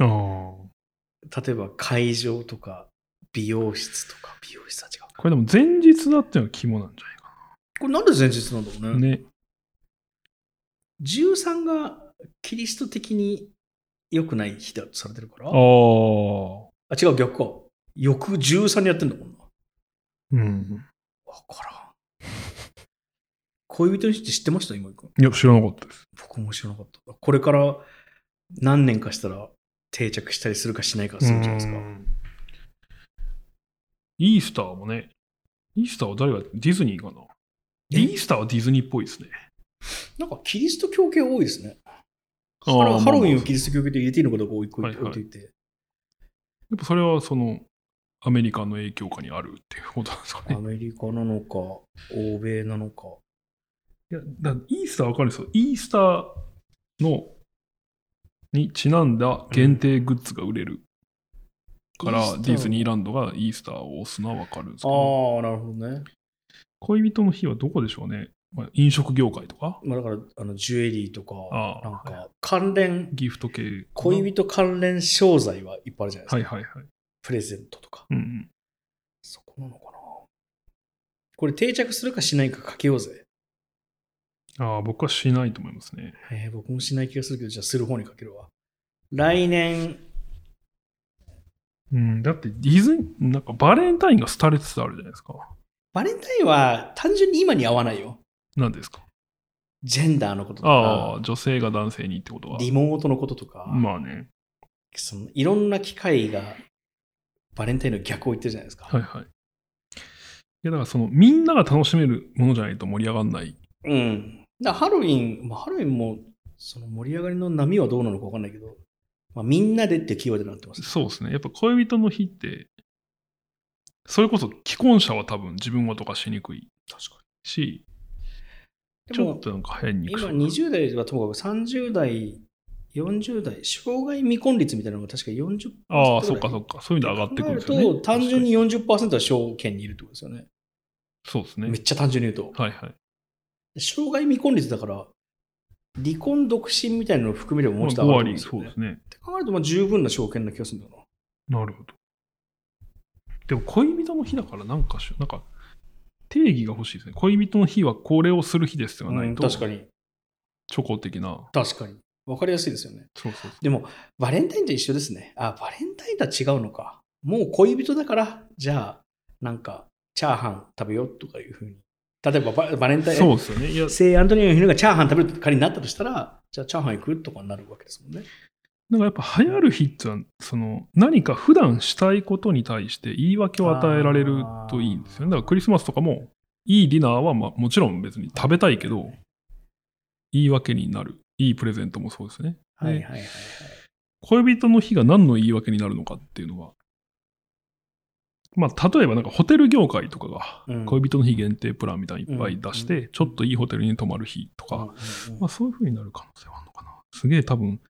例えば会場とか、美容室とか、美容室は違うか。これでも前日だっていうのが肝なんじゃないかこれなんで前日なんだろうな。ね。ね。13がキリスト的に良くない日だとされてるから。あああ。違う、逆か。翌13にやってんだもんな。うん。わからん。恋人にして知ってました？今井君。いや、知らなかったです。僕も知らなかった。これから何年かしたら定着したりするかしないかするんじゃないですか。うんイースターもね、イースターは誰が、ディズニーかな？え？イースターはディズニーっぽいですね。なんかキリスト教系多いですね。あハーロハロウィンをキリスト教系で入れていいのかどうか置いといてはいは。やっぱそれはその、アメリカの影響下にあるっていうことなんですかね。アメリカなのか、欧米なのか。いや、だイースターわかるんですよ。イースターの、にちなんだ限定グッズが売れる。から、ディズニーランドがイースターを押すのはわかるんですけど、ああ、なるほどね。恋人の日はどこでしょうね。まあ、飲食業界とか、まあ、だから、あのジュエリーとか、あーなんか関連、ギフト系。恋人関連商材はいっぱいあるじゃないですか。はいはいはい。プレゼントとか。うんうん。そこなのかな。これ定着するかしないかかけようぜ。ああ、僕はしないと思いますね。えー僕もしない気がするけど、じゃあする方にかけるわ。来年、うん、だってディズニー、なんかバレンタインが廃れつつあるじゃないですか。バレンタインは単純に今に合わないよ。何ですか？ジェンダーのこととああ、か、女性が男性にってことは。リモートのこととか、まあね。そのいろんな機会がバレンタインの逆を言ってるじゃないですか。はいはい。や、だからその、みんなが楽しめるものじゃないと盛り上がんない。うん。だハロウィン、まあ、ハロウィンも、その盛り上がりの波はどうなのかわかんないけど、まあ、みんなでってキーワードになってます。そうですね。やっぱ恋人の日って、それこそ既婚者は多分自分ごと化しにくい確かし、ちょっ、となんか流行りにく今そう20代はともかく30代、40代、障害未婚率みたいなのが確か40%ああ、そっかそっか。そういうの上がってくるんですよね。と、単純に確40%は小県にいるってことですよね。そうですね。めっちゃ単純に言うと。はいはい。障害未婚率だから、離婚独身みたいなのを含めればもうちょっと5上がるね。そうですね。って考えると、まあ十分な証券な気がするんだよな。なるほど。でも恋人の日だからなんかし、なんか定義が欲しいですね。恋人の日はこれをする日ですがなうんいと、確かに。チョコ的な。確かに。わかりやすいですよね。そうそうそう。でも、バレンタインと一緒ですね。あ、バレンタインとは違うのか。もう恋人だから、じゃあ、なんか、チャーハン食べようとかいうふうに。例えばバ、バレンタイン、そうですよね。いや、聖アントニオの日がチャーハン食べる仮になったとしたら、じゃあチャーハン行くとかになるわけですもんね。なんかやっぱ流行る日ってのは、その何か普段したいことに対して言い訳を与えられるといいんですよね。だからクリスマスとかも、いいディナーはまあもちろん別に食べたいけど、言い訳になる。いいプレゼントもそうですね。ではいはいはいはい。恋人の日が何の言い訳になるのかっていうのは、まあ、例えばなんかホテル業界とかがうん恋人の日限定プランみたいにいっぱい出して、うんちょっといいホテルに泊まる日とか、まあ、そういう風になる可能性はあるのかな。すげえ多分、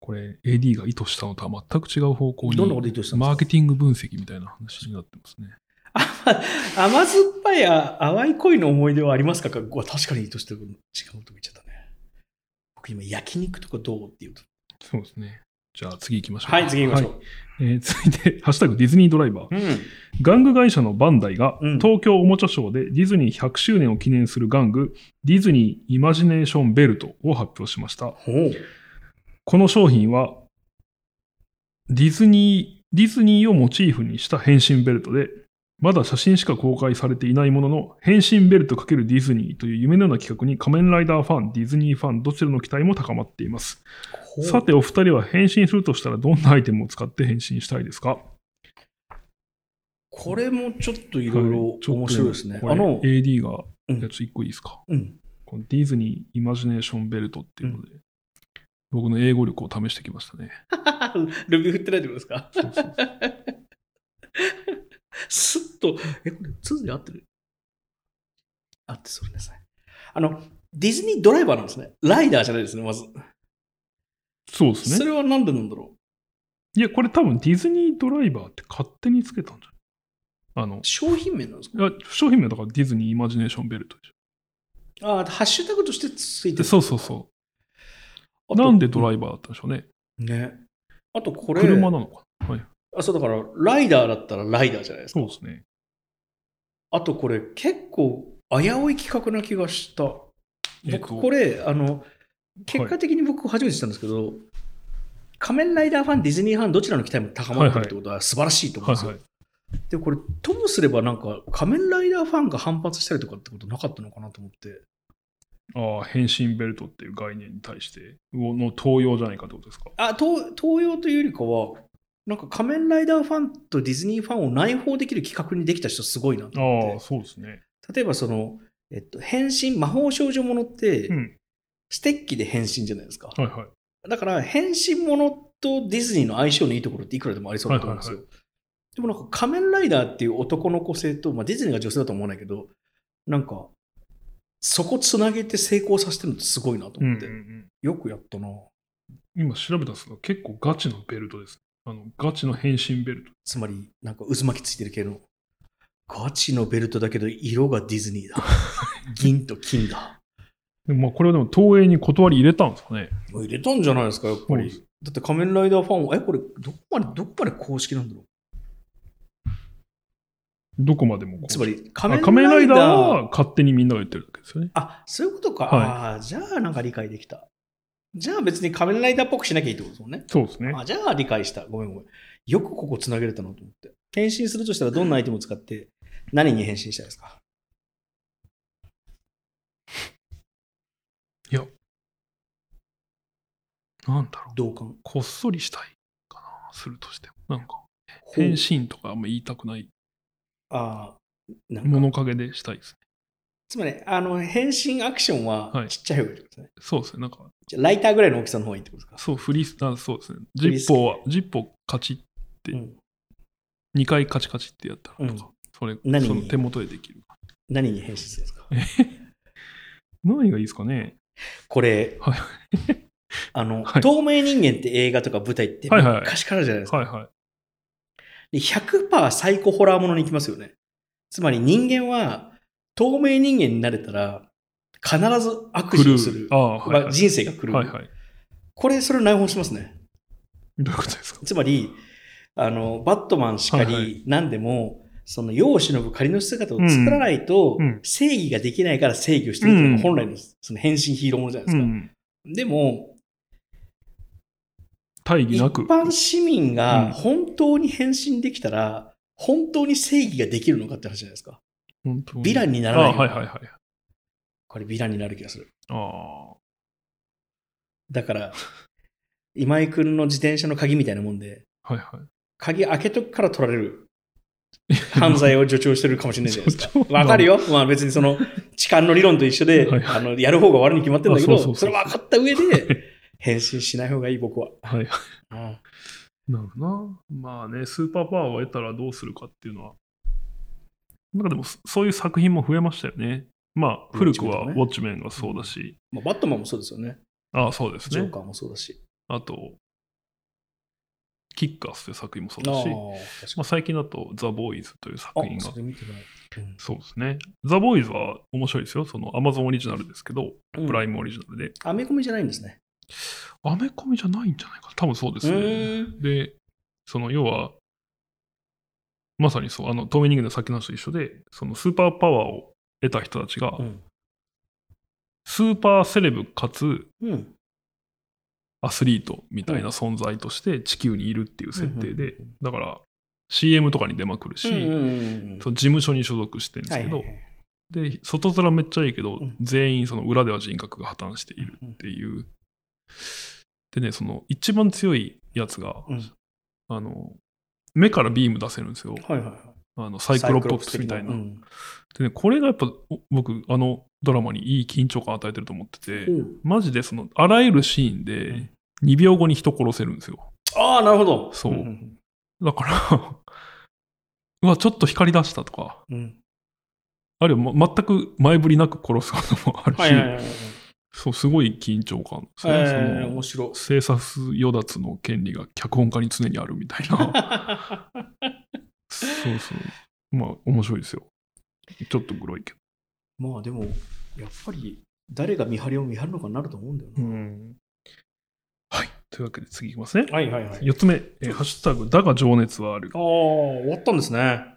これ AD が意図したのとは全く違う方向に、どんなこと意図したマーケティング分析みたいな話になってますね。あ甘酸っぱいあ淡い恋の思い出はありますか？確かにいいとしてる違うと言っちゃったね。僕今焼肉とかどうって言うと。そうですね。じゃあ次行きましょう。はい、次行きましょう。はいえー 続いて、ハッシュタグディズニードライバー。うん。玩具会社のバンダイがうん東京おもちゃショーでディズニー100周年を記念する玩具、ディズニーイマジネーションベルトを発表しました。この商品はディズニー、ディズニーをモチーフにした変身ベルトで、まだ写真しか公開されていないものの、変身ベルト×ディズニーという夢のような企画に仮面ライダーファン、ディズニーファン、どちらの期待も高まっています。さて、お二人は変身するとしたらどんなアイテムを使って変身したいですか？これもちょっといろいろ面白いですね。あの、AD がうんやつ一個いいですか、うん。このディズニーイマジネーションベルトっていうので、僕の英語力を試してきましたね。ルビー振ってないってことですか？そうそう スッと、え、これ、2で合ってる？合ってそれですね。あの、ディズニードライバーなんですね。ライダーじゃないですね、まず。そうですね。それはなんでなんだろいや、これ多分ディズニードライバーって勝手につけたんじゃない？あのう。、商品名なんですか？いや商品名だからディズニーイマジネーションベルトでしああ、ハッシュタグとしてついてょ。る。そうそうそう。なんでドライバーだったんでしょうね。ね。あとこれ、車なのかな？はい。あ、そうだから、ライダーだったらライダーじゃないですか。そうですね。あとこれ、結構、危うい企画な気がした。えっと僕、これ、あの、結果的に僕初めて知ったんですけど、仮面ライダーファン、ディズニーファン、どちらの期待も高まってるってことは素晴らしいと思うんですよ。はいはい。で、これ、ともすればなんか、仮面ライダーファンが反発したりとかってことなかったのかなと思って。ああ、変身ベルトっていう概念に対しての登用じゃないかってことですか？あ、東東洋というよりかは、なんか仮面ライダーファンとディズニーファンを内包できる企画にできた人すごいなと思ああ、って。そうですね。例えばその、えっと、変身、魔法少女ものって、うん。ステッキで変身じゃないですか。はいはい。だから、変身ものとディズニーの相性のいいところっていくらでもありそうだと思うんですよ。はいでもなんか仮面ライダーっていう男の子性と、まあ、ディズニーが女性だと思わないけど、なんか、そこつなげて成功させてるのってすごいなとうん思って、うんうん。よくやったな。今調べたんですが、結構ガチのベルトです。あの、ガチの変身ベルト。つまり、なんか渦巻きついてる系の、ガチのベルトだけど色がディズニーだ。銀と金だ。でもまあこれはでも東映に断り入れたんですかね。入れたんじゃないですか、やっぱり。だって仮面ライダーファンは、え、これ、どこまで、どこまで公式なんだろどこまでも。つまり、あ仮仮面ライダー面ライダーは勝手にみんなが言ってるだけですよね。あ、そういうことか。はいああ、じゃあなんか理解できた。じゃあ別に仮面ライダーっぽくしなきゃいいってことですもんね。そうですね。あじゃあ理解した。ごめんごめん。よくここつなげれたなと思って。変身するとしたらどんなアイテムを使って何に変身したいですか？いや。なんだろう。同感。こっそりしたいかな。するとしても。なんか、変身とかあんま言いたくない。ああ、物陰でしたいですね。つまり、あの、変身アクションははいちっちゃい方がいいってことですね。そうですね。なんか、じゃあライターぐらいの大きさの方がいいってことですか？そう、フリース、あそうですね。ジッポーは、ジッポーカチッ、でうん2回カチカチってやったらとか、それ、何に？その手元でできる。何に変身するんですか？何がいいですかね？これ、はい あの、はい透明人間って映画とか舞台ってはいはい昔からじゃないですか。はいはい。で100%サイコホラーものに行きますよね。つまり人間は透明人間になれたら必ず悪事をする。はい、はい。まあ人生が狂う。はいはい。これ、それを内包しますね。どういうことですか？つまり、あの、バットマンしかり、はいはい何でも、その世を忍ぶ仮の姿を作らないと、正義ができないから正義をしてるいうのがうん本来のその変身ヒーローものじゃないですか。うん。でも、一大義なく。般市民うんが本当に変身できたら、本当に正義ができるのかって話じゃないですか。本当にヴィランになあらないのかはいはいはい。これヴィランになる気がする。あだから、今井くんの自転車の鍵みたいなもんで、あ、はいはい。鍵開けとくから取られる犯罪を助長してるかもしれないじゃないですか。わかるよ。まあ別にその痴漢の理論と一緒で、はいあのやる方が悪いに決まってるんだけど、あそれ分かった上で、変身しない方がいい、僕は。はい。うんなるほどな。まあね、スーパーパワーを得たらどうするかっていうのは、なんかでもそそういう作品も増えましたよね。まあ、古くはウォッッチメンがそうだし、まあ、バットマンもそうですよね。ああ、そうですねジョー。カーもそうだし。あと、キッカースという作品もそうだし、確まあ、最近だとザ・ボーイズという作。品があ、それ見てない。そうですね。ザ・ボーイズは面白いですよ。その Amazon オリジナルですけど、うんプライムオリジナルで。アメコミじゃないんですね。アメコミじゃないんじゃないかな。多分そうですうね。で、その要は、まさにそう、あの、透明人間の先の話と一緒で、そのスーパーパワーを得た人たちが、うん。スーパーセレブかつうん。アスリートみたいな存在として地球にいるっていう設定で、うんだから CM とかに出まくるし、その事務所に所属してるんですけど、で、外面めっちゃいいけど、うん。全員その裏では人格が破綻しているっていう。でね、その一番強いやつが、うん。あの、目からビーム出せるんですよ。はいはいはい。あのサイクロプスみたいな。うんでね、これがやっぱお僕、あのドラマにいい緊張感を与えてると思ってて、うんマジでそのあらゆるシーンうでん2秒後に人殺せるんですよ。ああ、なるほど。そうんだから、うわ、ちょっと光り出したとか、うん。あるいは、ま、全く前振りなく殺すこともあるし、はいはいはいはい。そう、すごい緊張感ですね。えーそ面の白い。制作与奪の権利が脚本家に常にあるみたいな。そうそう。まあ、面白いですよ。ちょっとグロいけど。まあでも、やっぱり誰が見張りを見張るのかになると思うんだよな。ん。はい。というわけで次いきますね。はいはいはい。4つ目、えーハッシュタグ、だが情熱はあるああ、。終わったんですね。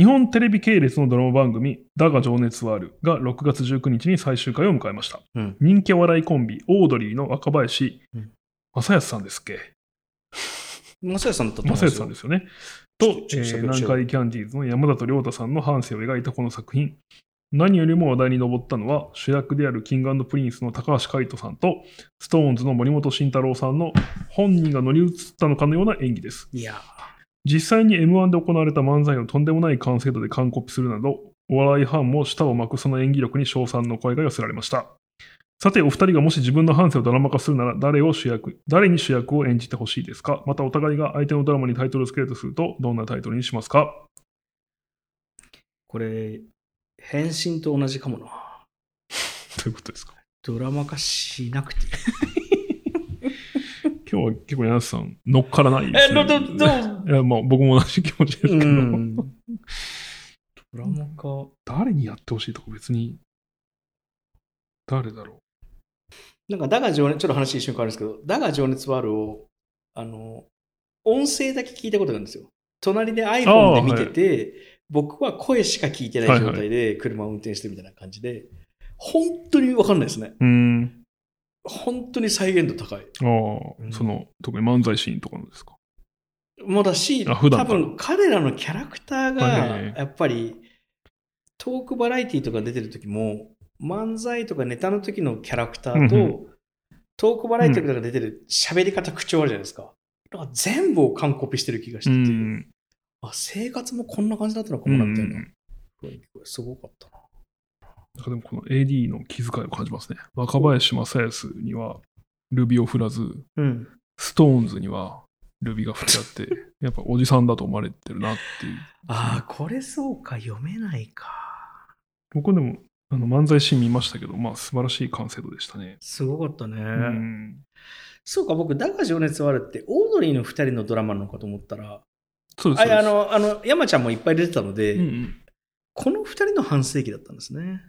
日本テレビ系列のドラマ番組、だが情熱はあるが6月19日に最終回を迎えました。うん。人気お笑いコンビ、オードリーの若林うん正康さんですっけ？正也さんだったと思正康さんですすよね。と、えー南海キャンディーズの山里亮太さんの半生を描いたこの作品。何よりも話題に上ったのは、主役である King & Prince の高橋海人さんと、 SixTONES の森本慎太郎さんの本人が乗り移ったのかのような演技です。いや実際に M1 で行われた漫才をとんでもない完成度で完コピするなど、お笑いファンも舌を巻くその演技力に称賛の声が寄せられました。さて、お二人がもし自分の半生をドラマ化するなら、誰を主役、誰に主役を演じてほしいですか？また、お互いが相手のドラマにタイトルをつけるとすると、どんなタイトルにしますか？これ、変身と同じかもな。ということですか？ドラマ化しなくていい。今日は結構、柳瀬さん、乗っからないです、え、ね。ど、ど、どう？いや、まあ、僕も同じ気持ちですけど、ん。ドラマ化。誰にやってほしいとか別に、誰だろなんか、だが情熱、ちょっと話一瞬変わるんですけど、だが情熱はあるを、あの、音声だけ聞いたことがあるんですよ。隣で iPhone で見てて、僕は声しか聞いてない状態で車を運転してるみたいな感じで、本当にわかんないですね。う。ん。本当に再現度高い。ああ、うんその、特に漫才シーンとかのですか？もうだし、多分彼らのキャラクターが、やっぱり、トークバラエティとか出てる時も、漫才とかネタの時のキャラクターと、うんトークバラエティとかが出てる喋り方、口調あるじゃないですか。だから全部を完コピしてる気がしてて、うん。あ、生活もこんな感じだったのかうんもな、みたいな。すごかったな。なんかでもこの AD の気遣いを感じますね。若林正康にはルビを振らず、うん。ストーンズにはルビが振ってあって、やっぱおじさんだと思われてるなっていう。ああ、これそうか、読めないか。僕でもあの漫才シーン見ましたけど、まあ素晴らしい完成度でしたね。すごかったね。うん。そうか、僕、だが情熱はあるって、オードリーの二人のドラマなのかと思ったら、そうです。あそうですあの、あの、山ちゃんもいっぱい出てたので、うんうん。この二人の半世紀だったんですね。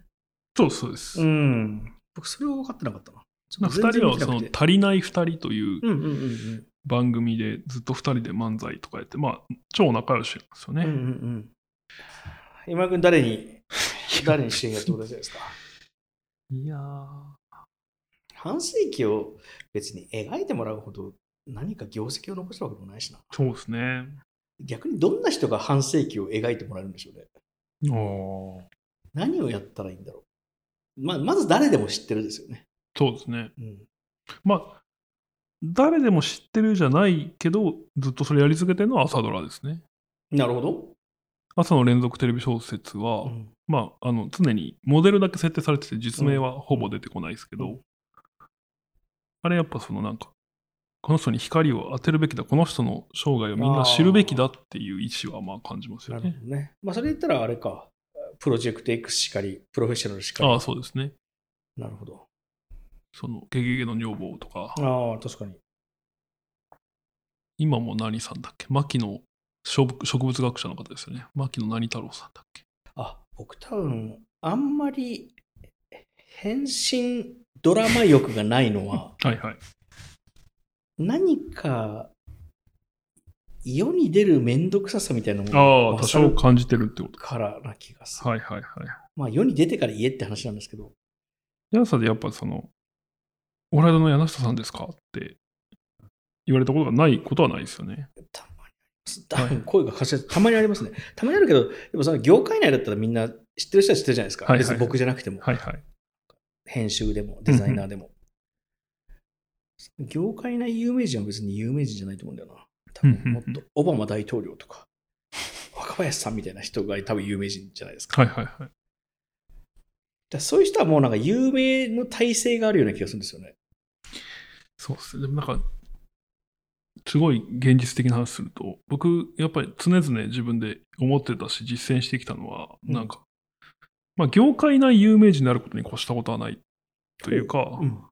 そうそうです。うん。僕、それは分かってなかったな。まあ二人はその足りない二人という番組でずっと二人で漫才とかやって、まあ超仲良しなんですようん。うんうんね。うん。今君、誰に、誰に主演やってくださいですか？いやー半世紀を別に描いてもらうほど何か業績を残したわけでもないしな。そうですね。逆にどんな人が半世紀を描いてもらえるんでしょうね。ああ。何をやったらいいんだろう。ままず誰でも知ってるですよね。そうですね。うん。まあ、誰でも知ってるじゃないけど、ずっとそれやり続けてるのは朝ドラですね。なるほど。朝の連続テレビ小説は、うんまあ、あの常にモデルだけ設定されてて、実名はほぼ出てこないですけど、うんあれやっぱそのなんか、この人に光を当てるべきだ、この人の生涯をみんな知るべきだっていう意思はまあ感じますよね。なるほどね。まあ、それ言ったらあれか。プロジェクト X しかり、プロフェッショナルしかり。ああ、そうですね。なるほど。その、ゲゲゲの女房とか、ああ、確かに。今も何さんだっけ？牧野植物植物学者の方ですよね。牧野何太郎さんだっけ？あ、僕多分、あんまり変身ドラマ欲がないのは、はいはい。何か世に出るめんどくささみたいなもあのあ、多少感じてるってこと。からな気がする。はいはいはい。まあ世に出てから言えって話なんですけど、柳下でやっぱその、オライドの柳下さんですかって言われたことがないことはないですよね。たまにあります。多分声がかしらたまにありますね。たまにあるけど、でもその業界内だったらみんな知ってる人は知ってるじゃないですか。はいはい別に僕じゃなくても。はいはい。編集でも、デザイナーでも。業界内有名人は別に有名人じゃないと思うんだよな。多分もっと、オバマ大統領とか、若林さんみたいな人が多分有名人じゃないですか。はいはいはい。だそういう人はもうなんか有名の体制があるような気がするんですよね。そうですね。でもなんか、すごい現実的な話すると、僕、やっぱり常々自分で思ってたし、実践してきたのは、うんなんか、まあ、業界内有名人になることに越したことはないというか、うん。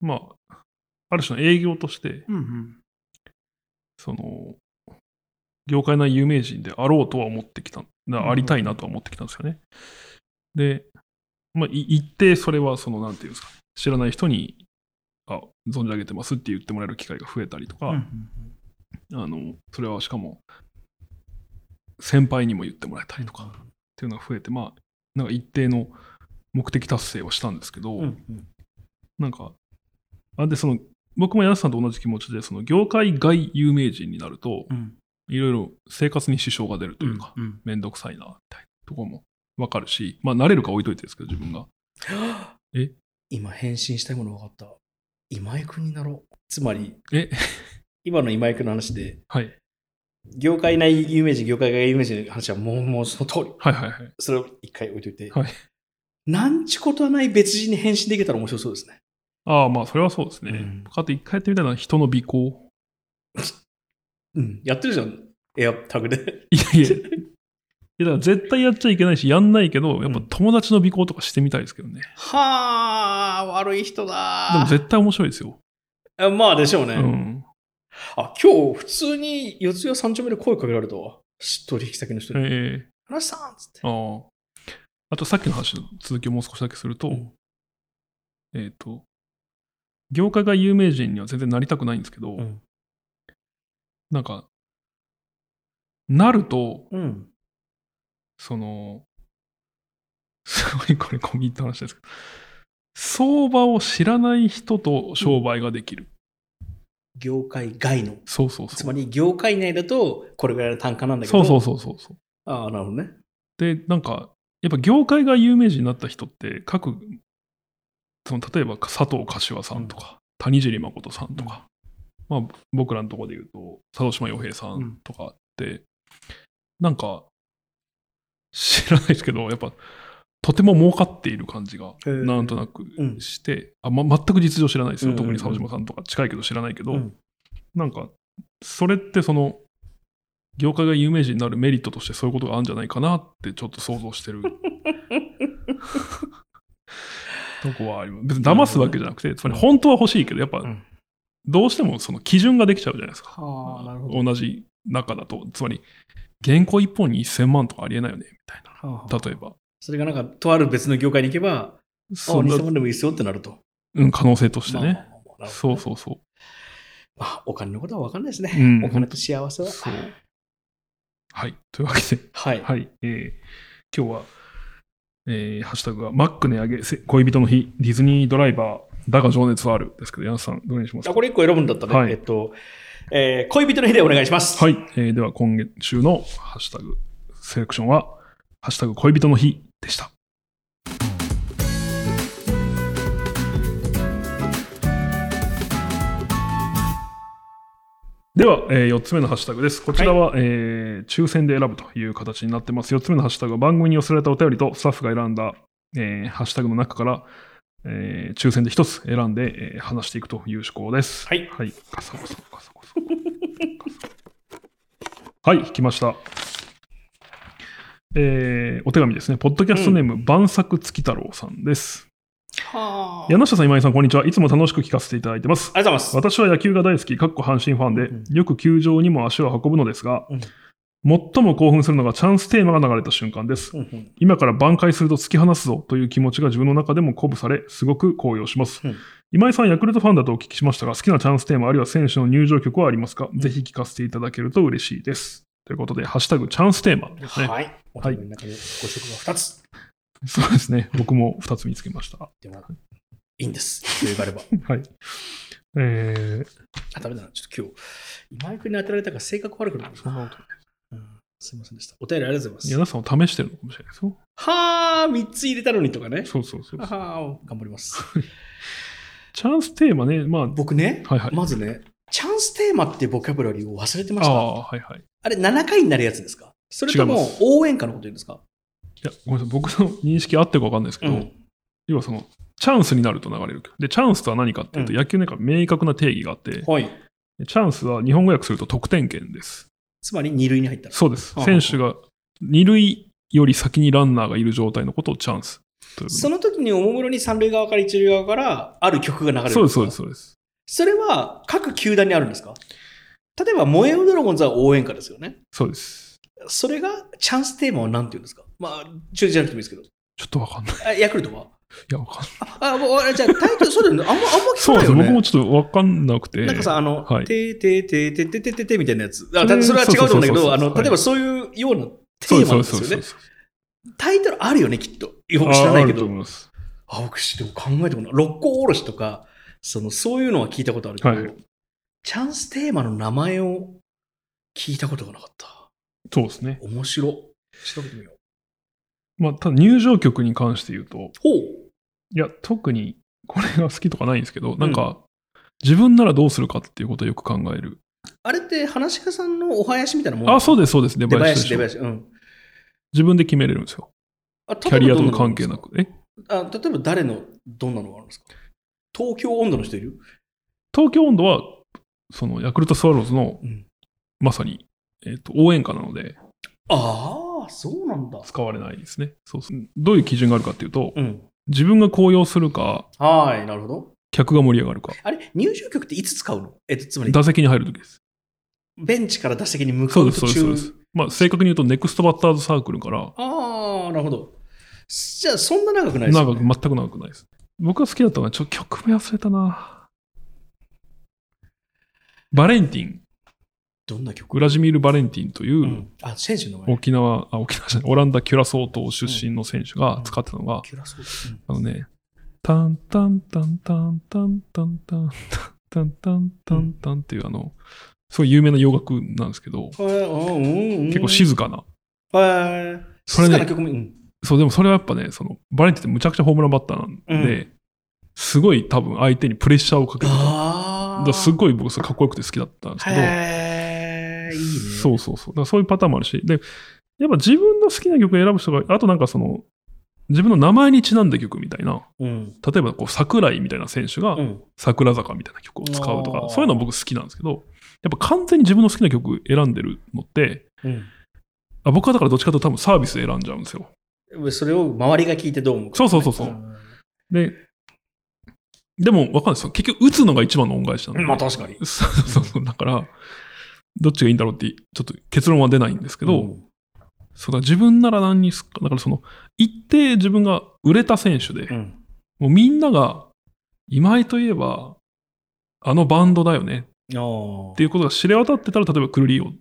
まあ、ある種の営業として、うんうん。その、業界内有名人であろうとは思ってきた、なありたいなとは思ってきたんですよね。で、まあ、い一定それは、その、なんていうんですか、知らない人に、あ、存じ上げてますって言ってもらえる機会が増えたりとか、うんあの、それはしかも、先輩にも言ってもらえたりとかっていうのが増えて、まあ、なんか一定の目的達成をしたんですけど、うんうん。なんか、あで、その、僕も柳さんと同じ気持ちで、その業界外有名人になると、うんいろいろ生活に支障が出るというか、うんめんどくさいな、みたいなところもわかるし、まあ、慣れるか置いといてですけど、自分が。え？今返信したいもの分かった。今井君になろう。つまり、え、今の今井君の話で、はい。業界内有名人、業界外有名人の話はもう、もうその通り。はいはいはい。それを一回置いといて。はいなんちことはない別人に返信できたら面白そうですね。ああ、まあ、それはそうですね。うんあと一回やってみたいのは人の尾行。うん。やってるじゃん。エアタグで。いやいや。いやだから絶対やっちゃいけないし、やんないけど、やっぱ友達の尾行とかしてみたいですけどね。はあ、悪い人だでも絶対面白いですよ。あまあでしょうね。うん。あ、今日普通に四谷三丁目で声かけられたわ。取引先の人に。ええ話さんっつって。ああ。あとさっきの話の続きをもう少しだけすると、うんえっ、と、業界が有名人には全然なりたくないんですけど、うんなんか、なると、うん。その、すごいこれ込み入った話ですけど、相場を知らない人と商売ができる。業界外の。そうそうそう。つまり業界内だとこれぐらいの単価なんだけど。そうそうそうそうそう。ああ、なるほどね。で、なんか、やっぱ業界が有名人になった人って、各、その例えば佐藤柏さんとか、谷尻誠さんとか、まあ僕らのところで言うと、佐渡島洋平さんとかって、なんか、知らないですけど、やっぱ、とても儲かっている感じが、なんとなくうん。して、あま、全く実情知らないですよ。うんうんうん。特に沢島さんとか近いけど知らないけど、うん。なんか、それってその、業界が有名人になるメリットとしてそういうことがあるんじゃないかなってちょっと想像してる。とこはあります。別に騙すわけじゃなくて、つまり本当は欲しいけど、やっぱうんどうしてもその基準ができちゃうじゃないですか。同じ中だと。つまり、原稿1本に1000万とかありえないよね、みたいはあな。例えば。それがなんか、とある別の業界に行けば、あ、そんな2000万でもいいですよってなると。うん、可能性としてね。そうそうそう。まあ、お金のことは分かんないですね。うんお金と幸せは。はい。というわけで、はい。はい。えー今日は、えーハッシュタグが、マック値上げ、せ恋人の日、ディズニードライバー、だが情熱はある。ですけど、ヤンさん、どれにしますか？あこれ1個選ぶんだったら、はいえっと、えー恋人の日でお願いします。はい。えーでは、今月週のハッシュタグ、セレクションは、ハッシュタグ恋人の日でした。では、え4つ目のハッシュタグです。こちらは、えー抽選で選ぶという形になってます。4つ目のハッシュタグは番組に寄せられたお便りとスタッフが選んだ、えーハッシュタグの中から、えー抽選で1つ選んで、えー話していくという趣向です。はいはい。ガサゴソガサゴソはい、引きました。えーお手紙ですね。ポッドキャストネーム、晩作月太郎さんです。はあ。柳下さん、今井さん、こんにちは。いつも楽しく聞かせていただいてます。ありがとうございます。私は野球が大好き、かっこ阪神ファンで、うんよく球場にも足を運ぶのですが、うん最も興奮するのがチャンステーマが流れた瞬間です。うんうん今から挽回すると突き放すぞという気持ちが自分の中でも鼓舞され、すごく高揚します。うん今井さん、ヤクルトファンだとお聞きしましたが、好きなチャンステーマあるいは選手の入場曲はありますか、ぜひ聞かせていただけると嬉しいです。ということで、ハッシュタグチャンステーマですね。はい。お手紙の中にご色が2つ。そうですね。僕も2つ見つけました。でも、いいんです。というがあれば。はい。えー、あ、ダメだな。ちょっと今日、今井君に当てられたから性格悪くなる。そんなことうんすいませんでした。お便りありがとうございます。皆さんを試してるのかもしれないですよ。はあ、3つ入れたのにとかね。そうそうそう。はあ、頑張ります。チャンステーマね、まあ、僕ね、はいはい。まずね、チャンステーマってボキャブラリーを忘れてました。ああ、はいはい。あれ、7回になるやつですか？それとも応援歌のこと言うんですか？いや、ごめんなさい。僕の認識合ってるか分かんないですけど、うん要はその、チャンスになると流れる曲。で、チャンスとは何かっていうと、うん野球の中明確な定義があって、はい。チャンスは日本語訳すると得点圏です。つまり2塁に入ったら。そうです。ああ選手が二塁より先にランナーがいる状態のことをチャンスその時におもむろに三塁側から一塁側からある曲が流れるんそうです、そうです、そうです。それは各球団にあるんですか？例えば、燃えよドラゴンズは応援歌ですよね。そうです。それがチャンステーマは何て言うんですか？まあ、中日じゃなくてもいいですけど。ちょっと分かんない。ヤクルトは？や、分かんない。あ、あじゃあタイトル、そうだよね。あんま、あんま聞そうです。かないよね。僕もちょっと分かんなくて。なんかさ、あの、はいてーてーてーてーてーてーてーてーみたいなやつ。あそれたそれは違うと思うんだけど、あの、そうそうそうそうはい例えばそういうようなテーマなんです、よね。タイトルあるよね、きっと。よくあ知らないけどあ僕知っても考えてもない。六甲おろしとか、その、そういうのは聞いたことあるけど、はいチャンステーマの名前を聞いたことがなかった。そうですね。面白。調べてみよう。まあ、ただ入場曲に関して言うと、ほう。いや、特にこれが好きとかないんですけど、なんか、自分ならどうするかっていうことをよく考える。あれって、話し家さんのお囃子みたいなもんあ、そうでです、そうです。出出囃子、出囃子。うん。自分で決めれるんですよ。あキャリアとの関係な。く。え？あ例えば誰の、どんなのがあるんですか？東京温度の人いる？東京温度は、そのヤクルトスワローズのうん。まさに、えっと応援歌なのでああ、そうなんだ。使われないですねそうそう。どういう基準があるかっていうと、うん。自分が高揚するか、はい、なるほど。客が盛り上がるか、あれ、入場曲っていつ使うの？えっと、つまり、打席に入るときです。ベンチから打席に向かそうです、そうです、そうです。まあ、正確に言うと、ネクストバッターズサークルから、ああ、なるほど。じゃあ、そんな長くないですよ、ね。長く、全く長くないです。僕が好きだったのは、ちょっと曲名忘れたな。バレンティン、どんな曲？ウラジミール・バレンティンという、うん。あ、選手の。沖縄、あ、沖縄じゃない、オランダ・キュラソー島出身の選手が使ってたのが、あのね、タンタンタンタンタンタンタンタンタンタンタンっていうあの、すごい有名な洋楽なんですけど、結構静かな。はい。それね。そう、でもそれはやっぱね、その、バレンティンってむちゃくちゃホームランバッターなんで、すごい多分相手にプレッシャーをかけてた。すっごい僕それかっこよくて好きだったんですけど、いいね。そうそうそう。だそういうパターンもあるし、で、やっぱ自分の好きな曲選ぶ人が、あとなんかその、自分の名前にちなんだ曲みたいな、うん。例えばこう桜井みたいな選手がうん。桜坂みたいな曲を使うとか、あーそういうの僕好きなんですけど、やっぱ完全に自分の好きな曲選んでるのって、うん。あ僕はだからどっちかというと多分サービスで選んじゃうんですよ。それを周りが聞いてどう思うか、そうそうそうそうんで、でも分かんないですよ。結局打つのが一番の恩返しなんで。まあ確かに。そうそうそう。だから、どっちがいいんだろうって、ちょっと結論は出ないんですけど、うんそうだ、自分なら何にすっか、だからその、一定自分が売れた選手で、うん。もうみんなが、今井といえば、あのバンドだよね。っていうことが知れ渡ってたら、例えばクルリーを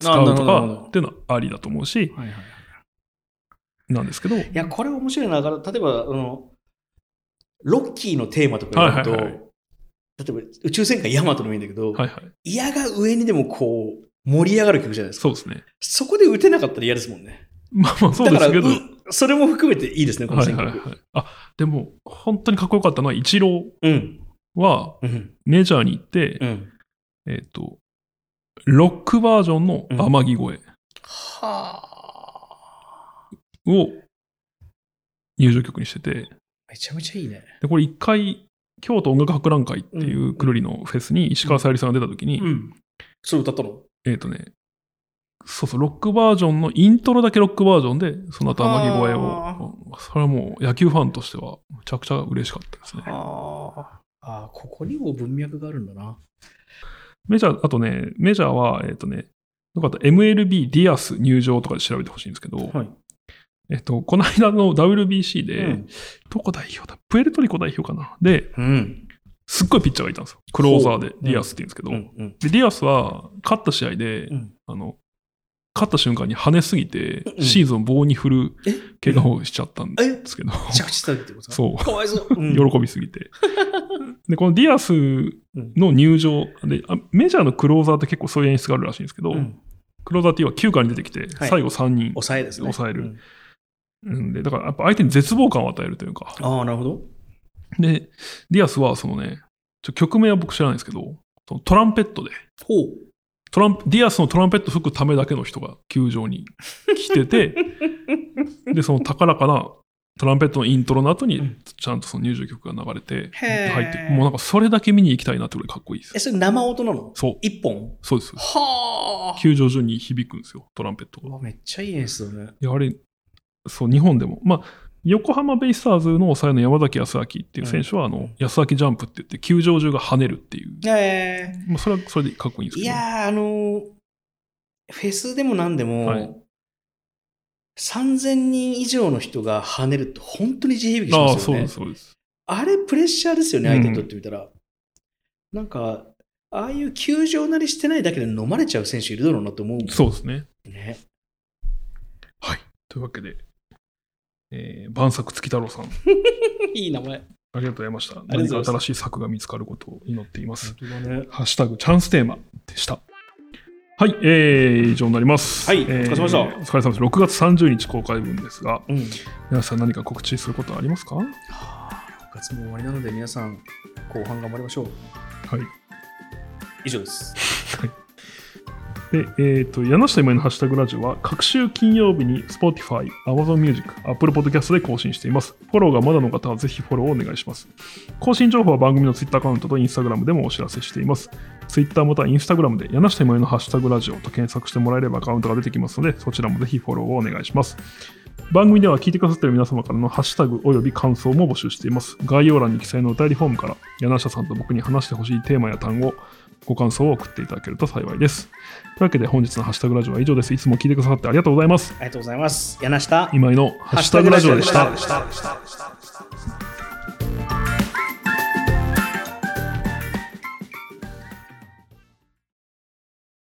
使うとかっていうのはありだと思うし、はいはい。なんですけど、いや、これ面白いな。だから例えば、あの、ロッキーのテーマとか言うと、はいはいはい例えば宇宙戦艦ヤマトでもいいんだけど、はいはい。嫌が上にでもこう、盛り上がる曲じゃないですか。そうですね。そこで打てなかったら嫌ですもんね。まあまあそうですけど、それも含めていいですね、この選曲。はいはいはい。あ、でも、本当にかっこよかったのは、イチローうん。はうん。メジャーに行って、うん。えっ、と、ロックバージョンの天城越はあ。えを入場曲にしてて、めちゃめちゃいいね。で、これ一回、京都音楽博覧会っていううんくるりのフェスに石川さゆりさんが出た時に、ん。それ歌ったのえっ、とね、そうそう、ロックバージョンのイントロだけロックバージョンで、その後天城越えあを、それはもう野球ファンとしてはめちゃくちゃ嬉しかったですね。ああ。ここにも文脈があるんだな。メジャー、あとね、メジャーは、えっ、とね、よかった、MLB ディアス入場とかで調べてほしいんですけど、はい。えっと、この間の WBC で、うん。どこ代表だプエルトリコ代表かな。で、うん。すっごいピッチャーがいたんですよ。クローザーでディアスって言うんですけど、うん。うん。でディアスは勝った試合で、うん。あの、勝った瞬間に跳ねすぎて、うん。シーズンを棒に振るえ？怪我をしちゃったんえですけど、着地したってことそう。かわいそう。うん。喜びすぎて。で、このディアスの入場であ、メジャーのクローザーって結構そういう演出があるらしいんですけど、うん。クローザーっていうのは9回に出てきて、はい。最後3人。抑えるうんうんで、だからやっぱ相手に絶望感を与えるというか、ああ、なるほど。で、ディアスはそのね、ちょ曲名は僕知らないんですけど、そのトランペットで、ほう。トランディアスのトランペット吹くためだけの人が球場に来てて、で、その高らかなトランペットのイントロの後にうん、ちゃんとその入場曲が流れて、へー入って、もうなんかそれだけ見に行きたいなってぐらいかっこいいですえ、。それ生音なの？そう、一本？そうです。はあ。球場中に響くんですよ、トランペットが。うわめっちゃいい演出だね。いや、あれ、そう、日本でも。まあ、横浜ベイスターズの抑えの山崎康明っていう選手は、あのうん、安明ジャンプって言って、球場中が跳ねるっていう。えまあ、それはそれでかっこいいんですいけど。やー、あのーフェスでもなんでも、はい3000人以上の人が跳ねると本当に地響きしああ、ますよね。そうです、そうです。あれプレッシャーですよね、うん相手にとってみたら。なんか、ああいう球場なりしてないだけで飲まれちゃう選手いるだろうなと思うもんそうですね。ね。はい。というわけで、えー、晩作月太郎さん、いい名前。ありがとうございました。何か新しい作が見つかることを祈っています。ね。ハッシュタグチャンステーマでした。はい、えー、以上になります。はいえーお疲れ様でしたお疲れ様です。6月30日公開分ですが、うん。皆さん何か告知することはありますか？はい。はあ6月も終わりなので皆さん、後半頑張りましょう。以上です。で、えっ、と、柳下今井のハッシュタグラジオは、各週金曜日に Spotify、Amazon Music、Apple Podcast で更新しています。フォローがまだの方はぜひフォローをお願いします。更新情報は番組の Twitter アカウントと Instagram でもお知らせしています。Twitter または Instagram で柳下今井のハッシュタグラジオと検索してもらえればアカウントが出てきますので、そちらもぜひフォローをお願いします。番組では聞いてくださっている皆様からのハッシュタグおよび感想も募集しています。概要欄に記載のお便りフォームから柳下さんと僕に話してほしいテーマや単語、ご感想を送っていただけると幸いです。というわけで本日のハッシュタグラジオは以上です。いつも聞いてくださってありがとうございます。ありがとうございます。柳下。今井のハッシュタグラジオでした。